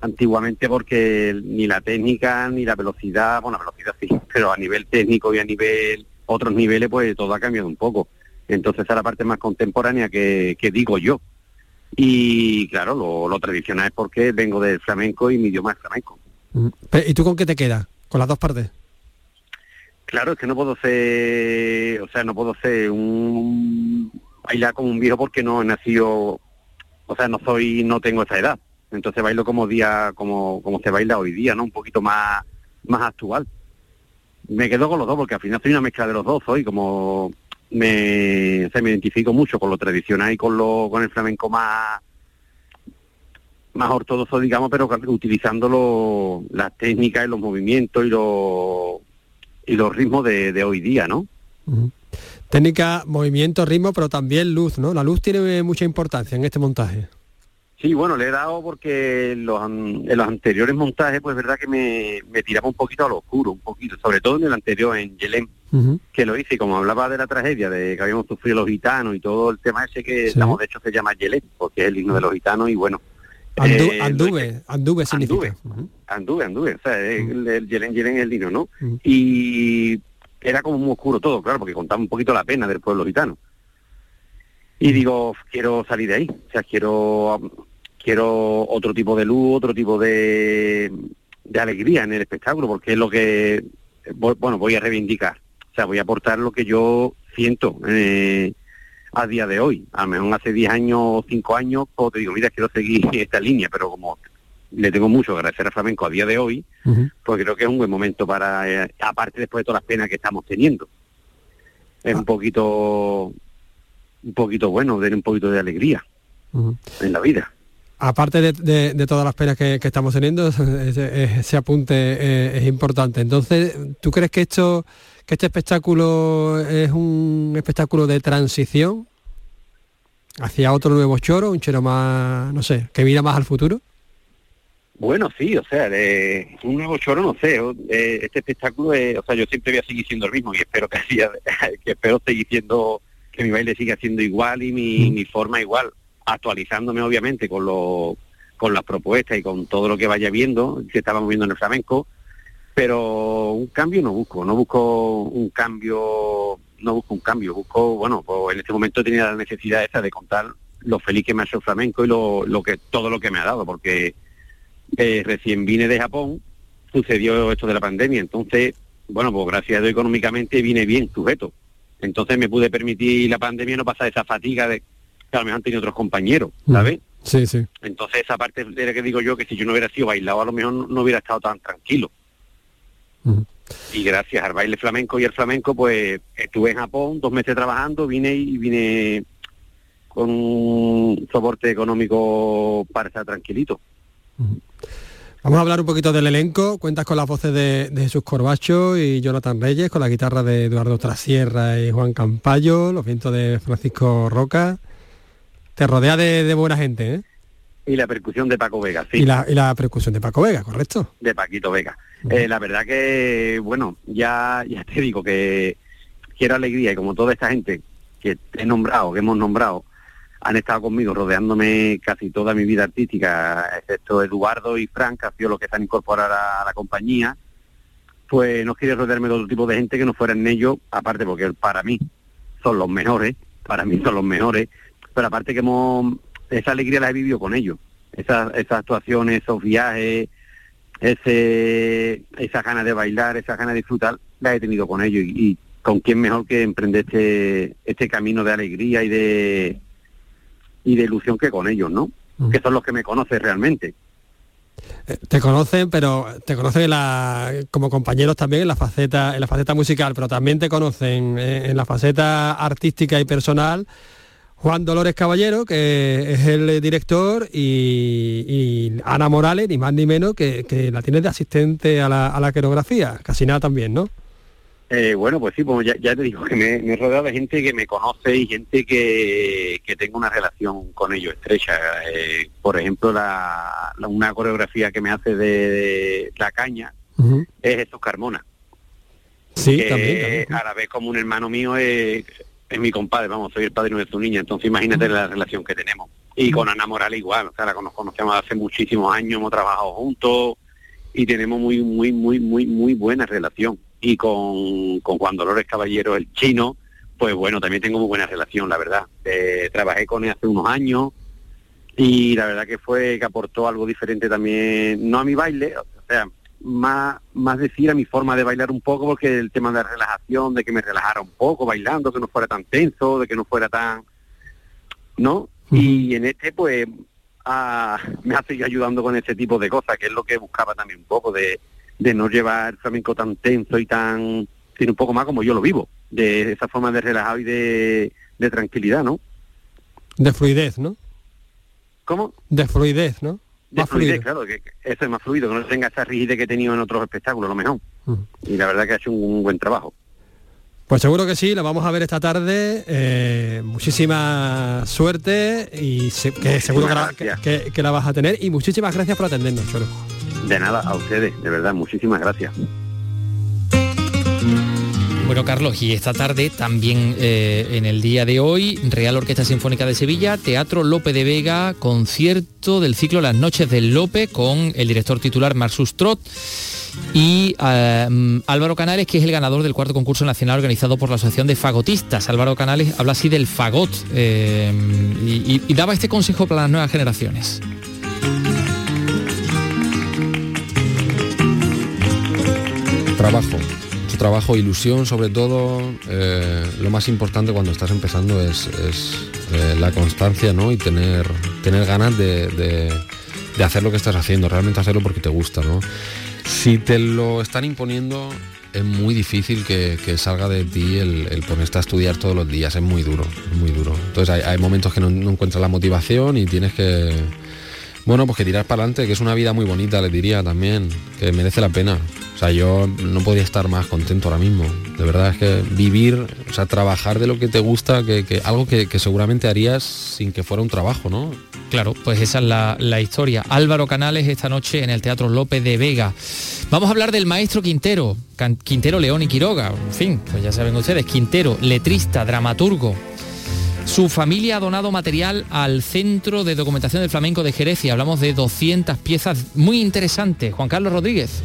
antiguamente porque ni la técnica ni la velocidad, bueno, la velocidad sí, (laughs) pero a nivel técnico y a nivel otros niveles pues todo ha cambiado un poco. Entonces a la parte más contemporánea que, digo yo. Y claro, lo, lo, tradicional es porque vengo del flamenco y mi idioma es flamenco. Mm. ¿Y tú con qué te quedas? ¿Con las dos partes? Claro, es que no puedo ser, o sea, no puedo ser un bailar como un viejo porque no he nacido, o sea, no soy, no tengo esa edad. Entonces bailo como día, como, como se baila hoy día, ¿no? Un poquito más, más actual. Me quedo con los dos porque al final soy una mezcla de los dos, soy como me, o me identifico mucho con lo tradicional y con lo, con el flamenco más más ortodoxo, digamos, pero utilizando las técnicas y los movimientos y los y los ritmos de, hoy día, ¿no? Técnica, movimiento, ritmo, pero también luz, ¿no? La luz tiene mucha importancia en este montaje. Sí, bueno, le he dado porque en los, en los anteriores montajes, pues verdad que me, me, tiraba un poquito a lo oscuro, un poquito, sobre todo en el anterior, en Yelén, que lo hice, como hablaba de la tragedia, de que habíamos sufrido los gitanos y todo el tema ese que, estamos de hecho, se llama Yelén, porque es el himno de los gitanos, y bueno, eh, anduve, anduve significa. Anduve, anduve, o sea, el, el Yelen Yelen es el lino, ¿no? Y era como muy oscuro todo, claro, porque contaba un poquito la pena del pueblo gitano. Y digo, quiero salir de ahí, o sea, quiero quiero otro tipo de luz, otro tipo de, de alegría en el espectáculo, porque es lo que, bueno, voy a reivindicar, o sea, voy a aportar lo que yo siento eh, a día de hoy. A lo mejor hace 10 años o 5 años, pues te digo, mira, quiero seguir (laughs) esta línea, pero como le tengo mucho que agradecer a Flamenco a día de hoy, pues creo que es un buen momento para, eh, aparte después de todas las penas que estamos teniendo. Es un poquito, un poquito bueno, tener un poquito de alegría en la vida. Aparte de, todas las penas que, estamos teniendo, (laughs) ese, apunte eh, es, importante. Entonces, ¿tú crees que esto que este espectáculo es un espectáculo de transición hacia otro nuevo choro, un choro más, no sé, que mira más al futuro? Bueno, sí, o sea, de un nuevo choro, no sé, eh, este espectáculo, es, o sea, yo siempre voy a seguir siendo el mismo y espero que, (laughs) que espero seguir siendo, que mi baile siga siendo igual y mi, mi forma igual, actualizándome obviamente con lo, con las propuestas y con todo lo que vaya viendo, que estábamos viendo en el flamenco, pero un cambio no busco, no busco un cambio, no busco un cambio, busco, bueno, pues en este momento tenía la necesidad esa de contar lo feliz que me ha hecho el flamenco y lo, lo que todo lo que me ha dado, porque eh, recién vine de Japón, sucedió esto de la pandemia, entonces, bueno, pues gracias a Dios económicamente vine bien sujeto. Entonces me pude permitir la pandemia no pasar esa fatiga de que a lo mejor han tenido otros compañeros, ¿sabes? Sí, sí. Entonces esa parte de la que digo yo que si yo no hubiera sido bailado a lo mejor no, hubiera estado tan tranquilo. Y gracias al baile flamenco y el flamenco, pues estuve en Japón dos meses trabajando, vine y vine con un soporte económico para estar tranquilito. Vamos a hablar un poquito del elenco. Cuentas con las voces de, Jesús Corbacho y Jonathan Reyes, con la guitarra de Eduardo Trasierra y Juan Campayo, los vientos de Francisco Roca. Te rodea de, buena gente, ¿eh? Y la percusión de Paco Vega, sí. Y la, percusión de Paco Vega, ¿correcto? De Paquito Vega. Eh, la verdad que, bueno, ya, ya te digo que quiero alegría y como toda esta gente que he nombrado, que hemos nombrado, han estado conmigo rodeándome casi toda mi vida artística, excepto Eduardo y Frank, que han sido los que se han incorporado a la compañía, pues no quería rodearme de otro tipo de gente que no fueran ellos, aparte porque para mí son los mejores, para mí son los mejores, pero aparte que hemos, esa alegría la he vivido con ellos, esas, esas actuaciones, esos viajes, ese, esa ganas de bailar, esa ganas de disfrutar, la he tenido con ellos y, y con quién mejor que emprender este, este camino de alegría y de y de ilusión que con ellos, ¿no? Que son los que me conocen realmente. Eh, te conocen, pero te conocen la, como compañeros también en la faceta, en la faceta musical, pero también te conocen eh, en la faceta artística y personal. Juan Dolores Caballero, que es el director, y, Ana Morales, ni más ni menos, que, la tienes de asistente a la, a la coreografía, casi nada también, ¿no? Eh, bueno, pues sí, pues ya, te digo que me, he rodeado de gente que me conoce y gente que, que tengo una relación con ellos estrecha. Eh, por ejemplo, la, una coreografía que me hace de, La Caña es Jesús Carmona. Sí, también, A la vez como un hermano mío es, es mi compadre, vamos, soy el padre de su niña, entonces imagínate la relación que tenemos. Y con Ana Morales igual, o sea, la conocemos hace muchísimos años, hemos trabajado juntos y tenemos muy, muy, muy, muy, muy buena relación y con, con Juan Dolores Caballero, el chino, pues bueno, también tengo muy buena relación, la verdad. Eh, trabajé con él hace unos años y la verdad que fue que aportó algo diferente también, no a mi baile, o sea, más, más decir a mi forma de bailar un poco, porque el tema de la relajación, de que me relajara un poco bailando, que no fuera tan tenso, de que no fuera tan... ¿No? Y en este, pues, ah, me ha seguido ayudando con ese tipo de cosas, que es lo que buscaba también un poco, de, de no llevar flamenco tan tenso y tan, sino un poco más como yo lo vivo, de esa forma de relajado y de, tranquilidad, ¿no? De fluidez, ¿no? ¿Cómo? De fluidez, ¿no? De fluidez, claro, que eso es más fluido, que no tenga esa rigidez que he tenido en otros espectáculos, lo mejor. Y la verdad que ha hecho un, buen trabajo. Pues seguro que sí, la vamos a ver esta tarde. Eh, muchísima suerte y que seguro que que la, vas a tener. Y muchísimas gracias por atendernos. De nada, a ustedes, de verdad, muchísimas gracias. Bueno, Carlos, y esta tarde también eh, en el día de hoy, Real Orquesta Sinfónica de Sevilla, Teatro Lope de Vega, concierto del ciclo Las Noches del Lope con el director titular Marsus Trot y eh, Álvaro Canales, que es el ganador del cuarto concurso nacional organizado por la Asociación de Fagotistas. Álvaro Canales habla así del fagot eh, y daba este consejo para las nuevas generaciones. trabajo, trabajo, ilusión sobre todo. Eh, lo más importante cuando estás empezando es, eh, la constancia ¿no? y tener, tener ganas de, hacer lo que estás haciendo, realmente hacerlo porque te gusta. ¿no? Si te lo están imponiendo, es muy difícil que, salga de ti el, ponerte a estudiar todos los días, es muy duro, muy duro. Entonces hay, momentos que no, no encuentras la motivación y tienes que, bueno, pues que tirar para adelante, que es una vida muy bonita, les diría también, que merece la pena. O sea, yo no podía estar más contento ahora mismo. De verdad es que vivir, o sea, trabajar de lo que te gusta, que, algo que, seguramente harías sin que fuera un trabajo, ¿no? Claro, pues esa es la, la, historia. Álvaro Canales esta noche en el Teatro López de Vega. Vamos a hablar del maestro Quintero, Quintero León y Quiroga. En fin, pues ya saben ustedes, Quintero, letrista, dramaturgo. Su familia ha donado material al Centro de Documentación del Flamenco de Jerez y hablamos de 200 piezas muy interesantes. Juan Carlos Rodríguez.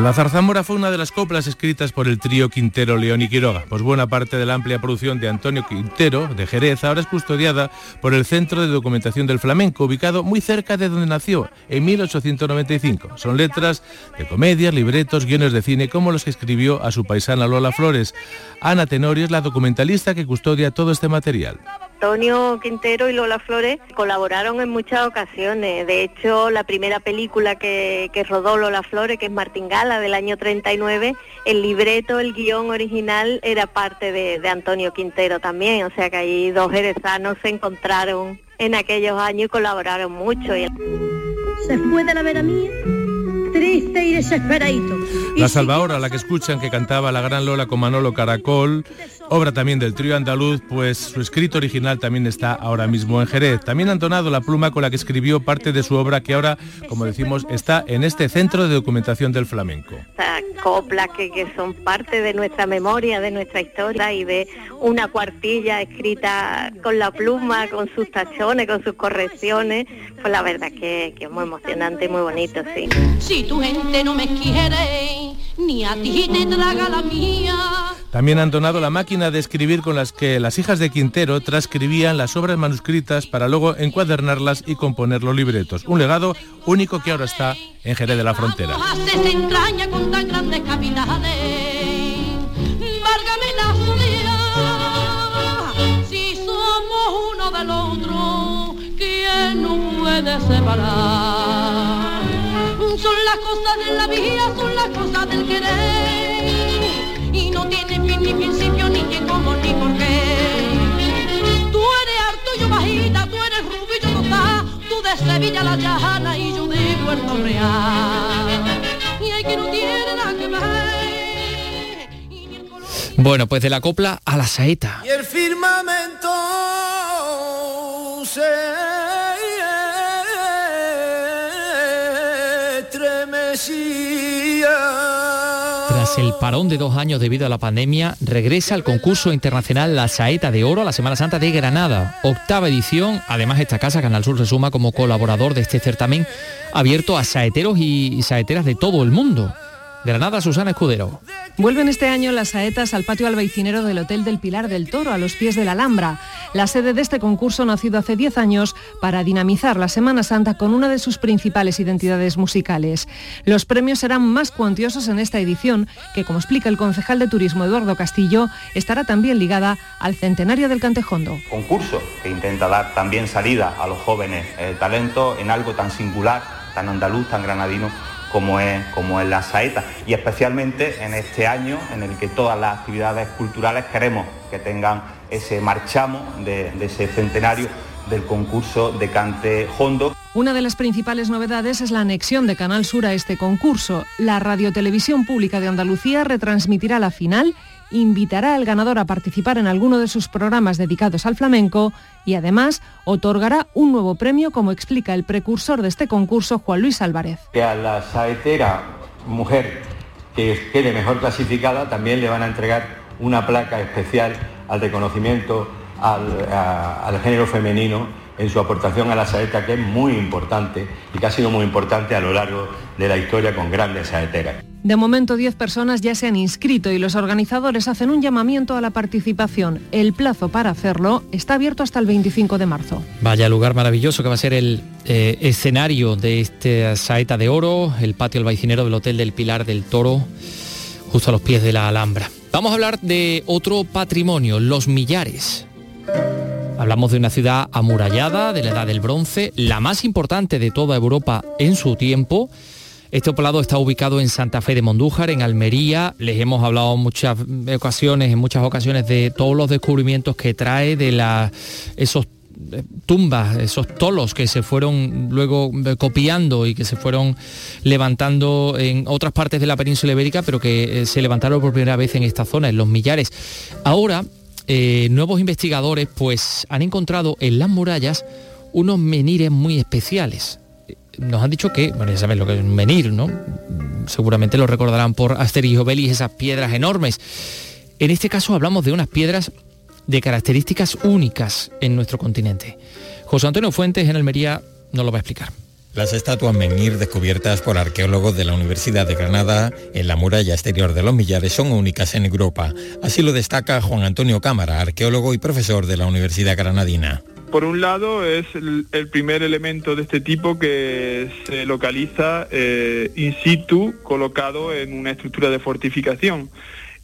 La zarzamora fue una de las coplas escritas por el trío Quintero, León y Quiroga. Pues buena parte de la amplia producción de Antonio Quintero, de Jerez, ahora es custodiada por el Centro de Documentación del Flamenco, ubicado muy cerca de donde nació, en 1895. Son letras de comedias, libretos, guiones de cine, como los que escribió a su paisana Lola Flores. Ana Tenorio es la documentalista que custodia todo este material. Antonio Quintero y Lola Flores colaboraron en muchas ocasiones. De hecho, la primera película que, que rodó Lola Flores, que es Martín Gala del año 39, el libreto, el guion original era parte de, de Antonio Quintero también. O sea que ahí dos jerezanos se encontraron en aquellos años y colaboraron mucho. Se fue de la vera mía, triste y desesperadito. La Salvadora, la que escuchan que cantaba la gran Lola con Manolo Caracol, obra también del trío andaluz, pues su escrito original también está ahora mismo en Jerez. También ha entonado la pluma con la que escribió parte de su obra que ahora, como decimos, está en este centro de documentación del flamenco. Coplas que, que son parte de nuestra memoria, de nuestra historia y de una cuartilla escrita con la pluma, con sus tachones, con sus correcciones, pues la verdad que, que es muy emocionante y muy bonito, sí. Si tu gente no me quiere, ni a ti te traga la mía. También han donado la máquina de escribir con las que las hijas de Quintero transcribían las obras manuscritas para luego encuadernarlas y componer los libretos. Un legado único que ahora está en Jerez de la Frontera. Son las cosas de la vida, son las cosas del querer, y no tienen fin ni principio, ni por qué. Tú eres harto, yo bajita, tú eres rubio, yo no está, tú de Sevilla la llana y yo de Puerto Real. Y hay que no tiene nada que ver. Bueno, pues de la copla a la saeta. Y el firmamento se el parón de dos años debido a la pandemia, regresa al concurso internacional La Saeta de Oro a la Semana Santa de Granada. Octava edición. Además, esta casa, Canal Sur, se suma como colaborador de este certamen abierto a saeteros y saeteras de todo el mundo. Granada, Susana Escudero. Vuelven este año las saetas al patio albaicinero del Hotel del Pilar del Toro, a los pies de la Alhambra. La sede de este concurso nacido hace 10 años para dinamizar la Semana Santa con una de sus principales identidades musicales. Los premios serán más cuantiosos en esta edición, que como explica el concejal de turismo Eduardo Castillo, estará también ligada al centenario del Cantejondo. Concurso que intenta dar también salida a los jóvenes eh, talentos en algo tan singular, tan andaluz, tan granadino como es, como es la saeta. Y especialmente en este año en el que todas las actividades culturales queremos que tengan ese marchamo de, de ese centenario del concurso de cante hondo. Una de las principales novedades es la anexión de Canal Sur a este concurso. La Radiotelevisión Pública de Andalucía retransmitirá la final invitará al ganador a participar en alguno de sus programas dedicados al flamenco y además otorgará un nuevo premio, como explica el precursor de este concurso, Juan Luis Álvarez. Que a la saetera mujer que quede mejor clasificada también le van a entregar una placa especial al reconocimiento al, género femenino en su aportación a la saeta, que es muy importante y que ha sido muy importante a lo largo de la historia con grandes saeteras. De momento 10 personas ya se han inscrito y los organizadores hacen un llamamiento a la participación. El plazo para hacerlo está abierto hasta el 25 de marzo. Vaya lugar maravilloso que va a ser el eh, escenario de este saeta de oro, el patio albaicinero del Hotel del Pilar del Toro, justo a los pies de la Alhambra. Vamos a hablar de otro patrimonio, los millares. Hablamos de una ciudad amurallada de la Edad del Bronce, la más importante de toda Europa en su tiempo. Este poblado está ubicado en Santa Fe de Mondújar, en Almería. Les hemos hablado muchas ocasiones, en muchas ocasiones, de todos los descubrimientos que trae, de la- esos eh, tumbas, esos tolos que se fueron luego eh, copiando y que se fueron levantando en otras partes de la península ibérica, pero que se levantaron por primera vez en esta zona, en los millares. Ahora, nuevos investigadores pues han encontrado en las murallas unos menires muy especiales. Nos han dicho que, bueno, ya saben lo que es un menir, ¿no? Seguramente lo recordarán por Asterix y Obelix, esas piedras enormes. En este caso hablamos de unas piedras de características únicas en nuestro continente. José Antonio Fuentes en Almería nos lo va a explicar. Las estatuas menhir descubiertas por arqueólogos de la Universidad de Granada en la muralla exterior de los Millares son únicas en Europa. Así lo destaca Juan Antonio Cámara, arqueólogo y profesor de la Universidad Granadina. Por un lado es el, primer elemento de este tipo que se localiza eh, in situ, colocado en una estructura de fortificación.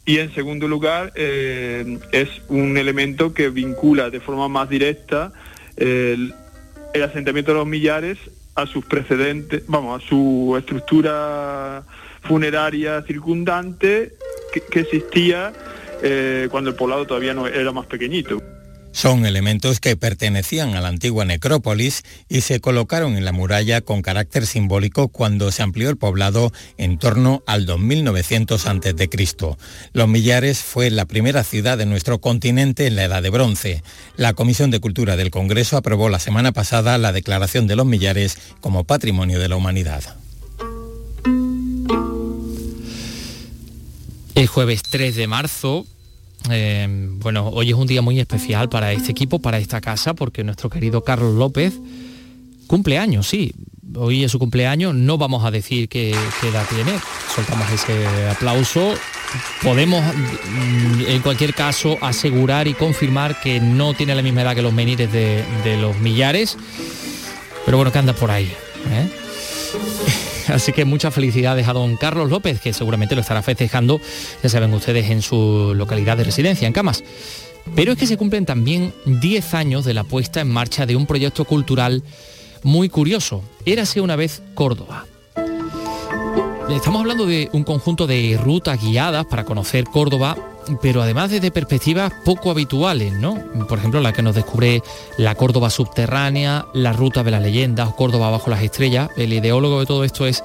Y en segundo lugar eh, es un elemento que vincula de forma más directa el, asentamiento de los millares a sus precedentes, vamos, a su estructura funeraria circundante que, existía eh, cuando el poblado todavía no era más pequeñito. Son elementos que pertenecían a la antigua necrópolis y se colocaron en la muralla con carácter simbólico cuando se amplió el poblado en torno al 2900 a.C. Los Millares fue la primera ciudad de nuestro continente en la Edad de Bronce. La Comisión de Cultura del Congreso aprobó la semana pasada la declaración de los Millares como Patrimonio de la Humanidad. El jueves 3 de marzo eh, bueno, hoy es un día muy especial para este equipo, para esta casa, porque nuestro querido Carlos López cumple años, sí. Hoy es su cumpleaños, no vamos a decir qué, edad tiene, soltamos ese aplauso. Podemos, mm, en cualquier caso, asegurar y confirmar que no tiene la misma edad que los menires de, los millares, pero bueno, que anda por ahí. ¿eh? (laughs) Así que muchas felicidades a don Carlos López, que seguramente lo estará festejando, ya saben ustedes, en su localidad de residencia, en Camas. Pero es que se cumplen también 10 años de la puesta en marcha de un proyecto cultural muy curioso. Érase una vez Córdoba. Estamos hablando de un conjunto de rutas guiadas para conocer Córdoba pero además desde perspectivas poco habituales, ¿no? Por ejemplo, la que nos descubre la Córdoba subterránea, la ruta de las leyendas, Córdoba bajo las estrellas. El ideólogo de todo esto es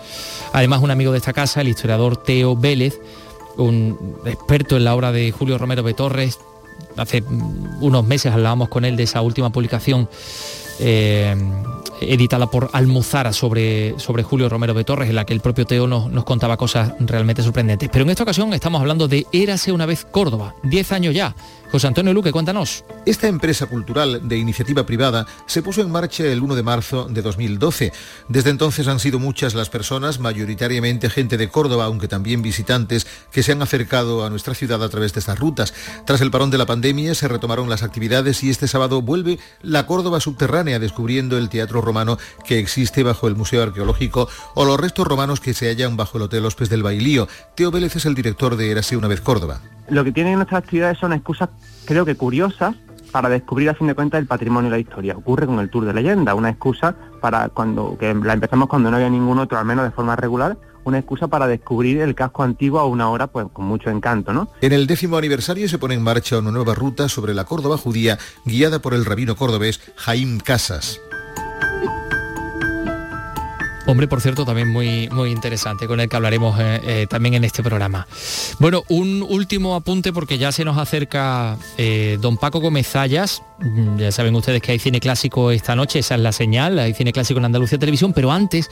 además un amigo de esta casa, el historiador Teo Vélez, un experto en la obra de Julio Romero de Torres. Hace unos meses hablábamos con él de esa última publicación eh, editada por Almuzara sobre, sobre Julio Romero de Torres, en la que el propio Teo nos, nos, contaba cosas realmente sorprendentes. Pero en esta ocasión estamos hablando de Érase una vez Córdoba, 10 años ya, José Antonio Luque, cuéntanos. Esta empresa cultural de iniciativa privada se puso en marcha el 1 de marzo de 2012. Desde entonces han sido muchas las personas, mayoritariamente gente de Córdoba, aunque también visitantes, que se han acercado a nuestra ciudad a través de estas rutas. Tras el parón de la pandemia se retomaron las actividades y este sábado vuelve la Córdoba subterránea, descubriendo el teatro romano que existe bajo el Museo Arqueológico o los restos romanos que se hallan bajo el Hotel Hospes del Bailío. Teo Vélez es el director de Érase una vez Córdoba. Lo que tienen nuestras actividades son excusas, creo que curiosas, para descubrir a fin de cuentas el patrimonio y la historia. Ocurre con el Tour de Leyenda, una excusa para cuando, que la empezamos cuando no había ningún otro, al menos de forma regular, una excusa para descubrir el casco antiguo a una hora pues con mucho encanto, ¿no? En el décimo aniversario se pone en marcha una nueva ruta sobre la Córdoba judía guiada por el rabino cordobés Jaim Casas. Hombre, por cierto, también muy, muy interesante, con el que hablaremos eh, eh, también en este programa. Bueno, un último apunte porque ya se nos acerca eh, don Paco Gómez Zayas. Mm, ya saben ustedes que hay cine clásico esta noche, esa es la señal, hay cine clásico en Andalucía Televisión, pero antes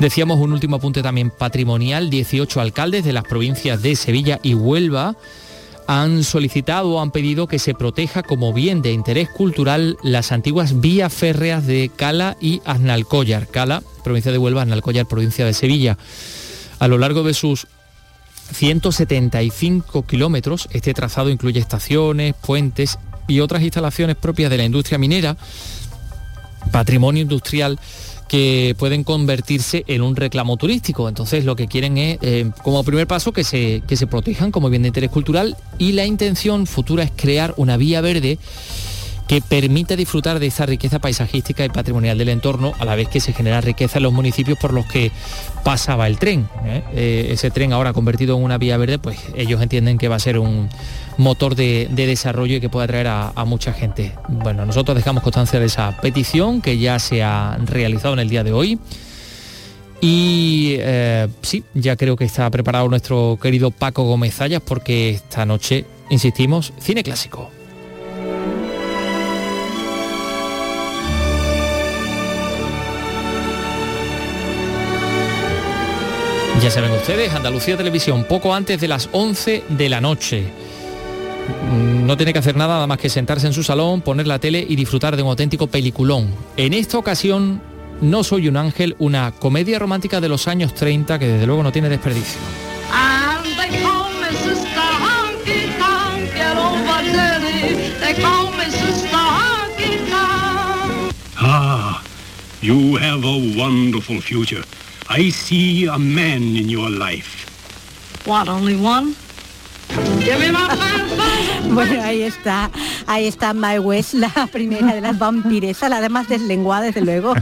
decíamos un último apunte también patrimonial, 18 alcaldes de las provincias de Sevilla y Huelva han solicitado o han pedido que se proteja como bien de interés cultural las antiguas vías férreas de Cala y Aznalcóllar. Cala, provincia de Huelva, Aznalcóllar, provincia de Sevilla. A lo largo de sus 175 kilómetros, este trazado incluye estaciones, puentes y otras instalaciones propias de la industria minera, patrimonio industrial que pueden convertirse en un reclamo turístico. Entonces lo que quieren es, eh, como primer paso, que se, que se protejan como bien de interés cultural y la intención futura es crear una vía verde que permite disfrutar de esa riqueza paisajística y patrimonial del entorno, a la vez que se genera riqueza en los municipios por los que pasaba el tren. ¿eh? Eh, ese tren ahora convertido en una vía verde, pues ellos entienden que va a ser un motor de, de desarrollo y que puede atraer a, mucha gente. Bueno, nosotros dejamos constancia de esa petición que ya se ha realizado en el día de hoy. Y eh, sí, ya creo que está preparado nuestro querido Paco Gómez Ayas porque esta noche, insistimos, cine clásico. Ya saben ustedes, Andalucía Televisión, poco antes de las 11 de la noche. No tiene que hacer nada, nada más que sentarse en su salón, poner la tele y disfrutar de un auténtico peliculón. En esta ocasión, No soy un ángel, una comedia romántica de los años 30 que desde luego no tiene desperdicio. Ah, you have a wonderful future. I see a man in your life. What, only one? Give me my (laughs) Bueno, ahí está, ahí está My West, la primera de las vampiresas, la de más deslenguada, desde luego.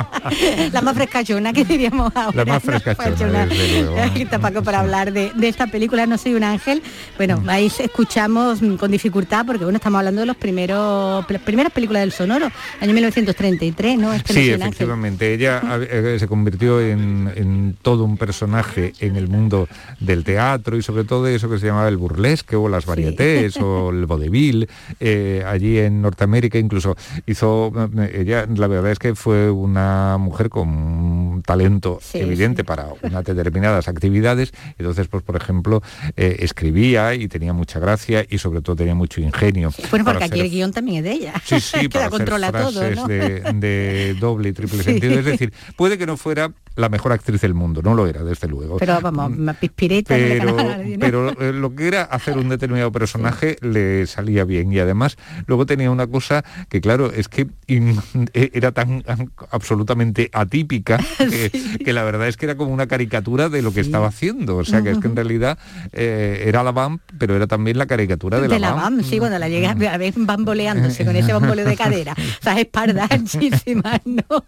(laughs) la más frescachona que diríamos ahora. La más frescachona, (laughs) Paco para hablar de, de esta película No soy un ángel. Bueno, ahí escuchamos mm, con dificultad porque bueno, estamos hablando de los primeros las primeras películas del sonoro, año 1933, ¿no? Este Sí, ángel. efectivamente. Ella eh, se convirtió en, en todo un personaje en el mundo del teatro y sobre todo eso que se llamaba el burlesque o las varietés o el vodevil. eh, allí en Norteamérica incluso hizo, eh, ella la verdad es que fue una mujer con un talento Sí, evidente para unas determinadas actividades. Entonces, pues por ejemplo, eh, escribía y tenía mucha gracia y sobre todo tenía mucho ingenio. Bueno, porque aquí hacer el guion también es de ella. Sí, sí, (laughs) para la hacer controla todo, ¿no? de, de doble y triple sentido. Es decir, puede que no fuera la mejor actriz del mundo, no lo era, desde luego. Pero vamos, más pispireta Pero, pero lo que era hacer un determinado personaje le salía bien. Y además luego tenía una cosa que claro es que in- (laughs) eh, era tan an- absolutamente atípica (laughs) que, que la verdad es que era como una caricatura de lo que estaba haciendo. O sea que es que en realidad eh, era la BAM pero era también la caricatura de, de la BAM, sí, cuando la llegas a ver bamboleándose con ese bamboleo de cadera, (laughs) esas espaldas anchísimas, ¿no?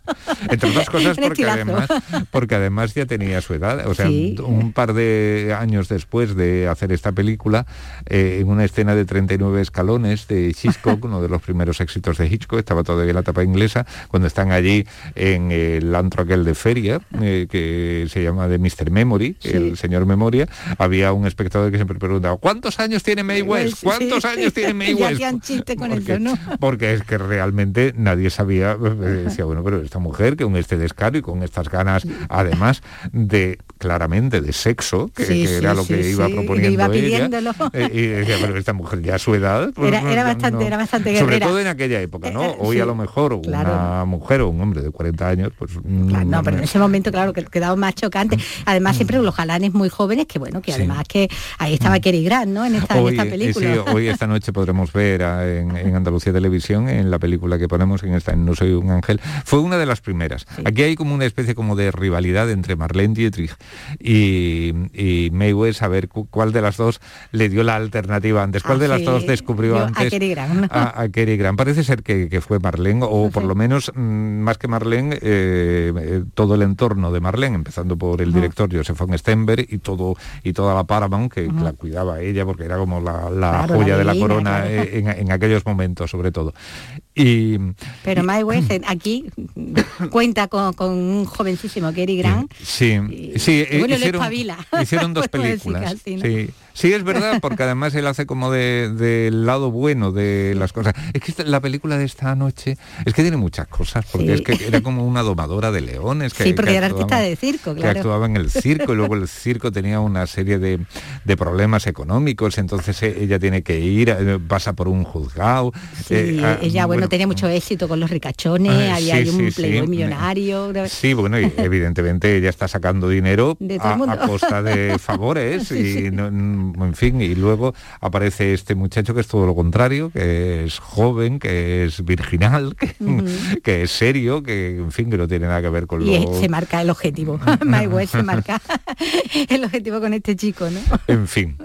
Entre otras cosas porque además, porque además ya tenía su edad. O sea, Sí. un par de años después de hacer esta película, eh, en una escena de 39 escalones de Hitchcock, uno de los primeros éxitos de Hitchcock, estaba todavía la tapa inglesa, cuando están allí en el antro aquel de feria, eh, que se llama de Mr. Memory, el señor Memoria, había un espectador que siempre preguntaba, ¿cuántos años tiene May West? ¿Cuántos Sí. años tiene (laughs) May West? hacían chiste con Porque- eso, ¿no? porque es que realmente nadie sabía, eh, decía, bueno, pero esta mujer con este descaro y con estas ganas, además de claramente de sexo, que, Sí, que era lo que iba proponiendo iba ella, pidiéndolo. eh, y decía, pero esta mujer (laughs) ya su edad... pues, Era- era no- bastante- no". era bastante Sobre guerrera. todo en aquella época, ¿no? Eh, Hoy sí, a lo mejor claro. una mujer o un hombre de 40 años, pues... mm, No, pero en ese momento, claro, que quedaba más chocante. Además, siempre los jalanes muy jóvenes, que bueno, que Sí. además que ahí estaba Kerry Grant, ¿no? En esta, en Hoy, esta eh, película. sí, hoy (laughs) esta noche podremos ver a- en, en Andalucía Televisión, en la película que ponemos en esta, en No soy un ángel, fue una de las primeras. Aquí hay como una especie como de rivalidad entre Marlene Dietrich y, y West, a ver cu- cuál de las dos le dio la alternativa antes, cuál De las dos descubrió a Cary Grant, Grant. Parece ser que, que fue Marlene, o por lo menos mm, más que Marlene, eh, eh, todo el entorno de Marlene, empezando por el director Joseph von Stenberg y todo y toda la Paramount que la cuidaba ella porque era como la, la Claro, joya la de la corona claro. eh, en, en aquellos momentos sobre todo. Y Pero My (clears throat) West aquí cuenta con, con un jovencísimo Kerry Grant. sí, sí, y bueno, le hicieron, (laughs) dos películas. casi, ¿no? sí. Sí, es verdad, porque además él hace como de- del lado bueno de las cosas. Es que esta- la película de esta noche es que tiene muchas cosas, porque Sí. es que era como una domadora de leones. Que, sí, porque que era artista de circo, que claro. actuaba en el circo y luego el circo tenía una serie de, de problemas económicos, entonces eh, ella tiene que ir, eh, pasa por un juzgado. Sí, eh, ah, ella, bueno, tenía mucho éxito con los ricachones, Ah, había sí, un playboy millonario. Sí, bueno, y evidentemente ella está sacando dinero (laughs) De a, a costa de favores (laughs) y no- en fin, y luego aparece este muchacho que es todo lo contrario, que es joven, que es virginal, (laughs) que, que es serio, que en fin, que no tiene nada que ver con Y lo... se marca el objetivo. (laughs) (laughs) My West se marca el objetivo con este chico, ¿no? En fin,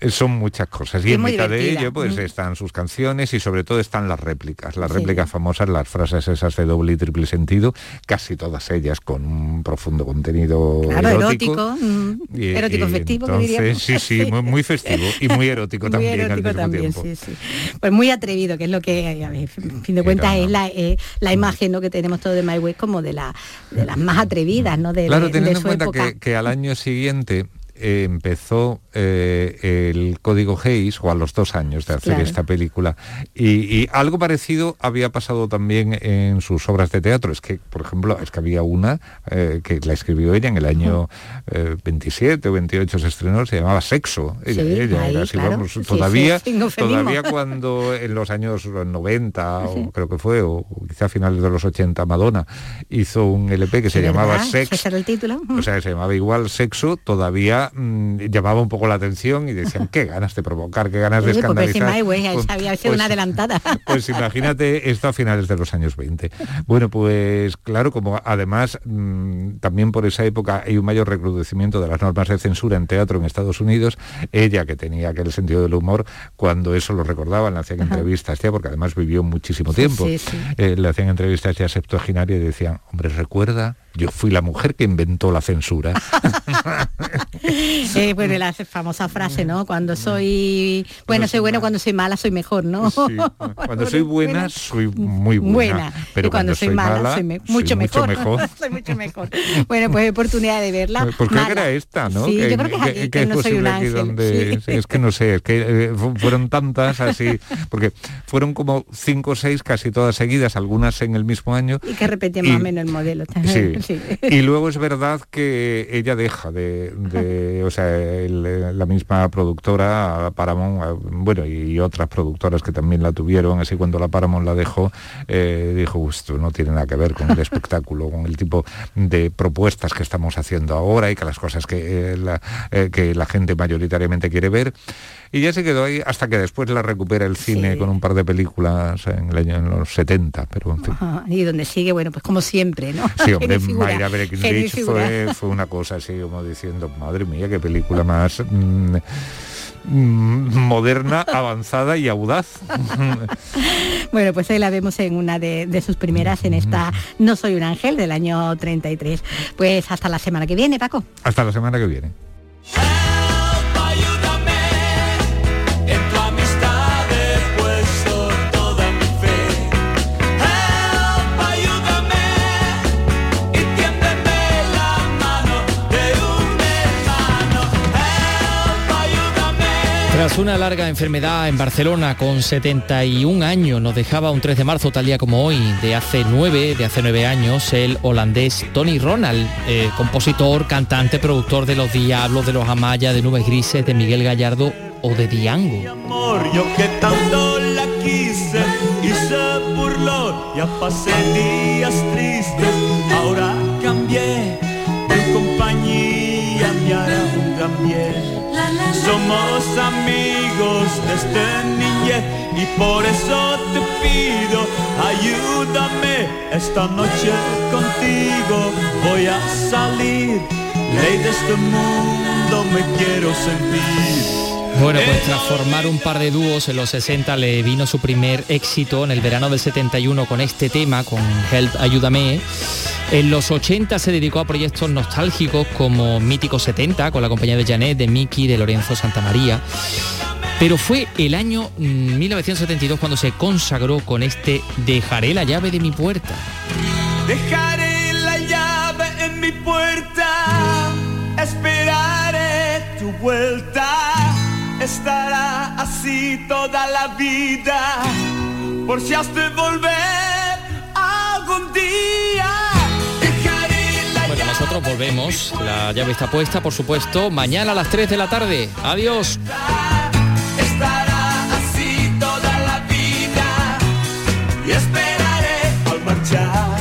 eh, son muchas cosas. Y Es en mitad de ello pues Mm. están sus canciones y sobre todo están las réplicas. Las Sí. réplicas famosas, las frases esas de doble y triple sentido, casi todas ellas con un profundo contenido Claro, erótico. erótico. mm, Y- erótico y festivo, que diríamos. Sí, sí, muy, muy festivo y muy erótico (laughs) Muy también erótico al mismo también, tiempo. sí, sí. Pues muy atrevido, que es lo que, a fin de cuentas, es la, eh, la imagen ¿no? que tenemos todos de My Way como de, la, de las más atrevidas, ¿no? De, Claro, de- teniendo de en cuenta época. que, que al año siguiente eh, empezó eh, el código Hayes, o a los dos años de hacer Claro. esta película, y, y algo parecido había pasado también en sus obras de teatro. Es que, por ejemplo, es que había una eh, que la escribió ella en el año eh, 27 o 28 se estrenó, se llamaba Sexo. Ella, Sí, ella ahí, era así, claro. vamos, Sí, todavía, sí, todavía cuando en los años 90, o creo que fue, o quizá a finales de los 80, Madonna hizo un LP que se llamaba. Sex Ese era el título. o sea, se llamaba igual sexo, todavía mm, llamaba un poco la atención y decían, qué ganas de provocar, qué ganas de pues escandalizar. Pues- había sido una adelantada. (laughs) imagínate esto a finales de los años 20. Bueno, pues claro, como además mm, también por esa época hay un mayor recrudecimiento de las normas de censura en teatro en Estados Unidos, ella que tenía aquel sentido del humor, cuando eso lo recordaban, le hacían entrevistas ya, porque además vivió muchísimo Sí, tiempo, sí, sí. eh, le hacían entrevistas ya septuagenaria y decían, hombre, recuerda, yo fui la mujer que inventó la censura. (laughs) Eh, bueno, la famosa frase, ¿no? Cuando soy, bueno, soy buena, cuando soy mala, soy mejor, ¿no? Sí, Cuando (laughs) soy buena, soy muy buena. buena. Pero y cuando, soy mala, soy, me- mucho, mejor. mejor. (laughs) soy mucho mejor. Bueno, pues oportunidad de verla. Pues creo que era esta, ¿no? Sí, yo creo que es aquí, que es no soy un posible aquí ángel. donde sí. es que no sé, es que eh, fu- fueron tantas así, porque fueron como cinco o seis casi todas seguidas, algunas en el mismo año. Y que repite Y- más o menos el modelo. Sí. (laughs) Sí. Y luego es verdad que ella deja de, de- (laughs) o sea, el- la misma productora, Paramount, eh, bueno, y otras productoras que también la tuvieron, así cuando la Paramount la dejó, eh, dijo, "Uf, esto no tiene nada que ver con el (laughs) espectáculo, con el tipo de propuestas que estamos haciendo ahora y que las cosas que, eh, la, eh, que la gente mayoritariamente quiere ver. Y ya se quedó ahí hasta que después la recupera el cine con un par de películas en el año en los 70, pero en fin. Ajá, Y donde sigue, bueno, pues como siempre, ¿no? Sí, (laughs) hombre, Mayra figura. fue, fue una cosa así como diciendo, madre mía, qué película más mm, mm, moderna, (laughs) avanzada y audaz. (laughs) Bueno, pues ahí la vemos en una de, de sus primeras, en esta No soy un ángel del año 33. Pues hasta la semana que viene, Paco. Hasta la semana que viene. Tras una larga enfermedad en Barcelona con 71 años, nos dejaba un 3 de marzo, tal día como hoy, de hace 9, de hace 9 años, el holandés Tony Ronald, eh, compositor, cantante, productor de Los Diablos, de Los Amaya, de Nubes Grises, de Miguel Gallardo o de Diango. Somos amigos desde niñez y por eso te pido, ayúdame esta noche contigo, voy a salir, ley de este mundo me quiero sentir. Bueno, pues tras formar un par de dúos en los 60 le vino su primer éxito en el verano del 71 con este tema, con Help Ayúdame. En los 80 se dedicó a proyectos nostálgicos como Mítico 70 con la compañía de Janet, de Miki, de Lorenzo Santamaría. Pero fue el año mm, 1972 cuando se consagró con este Dejaré la llave de mi puerta. Dejaré la llave en mi puerta, esperaré tu vuelta. Estará así toda la vida, por si has de volver algún día. Nosotros volvemos. La llave está puesta, por supuesto, mañana a las 3 de la tarde. Adiós. estará así toda la vida y esperaré al marchar.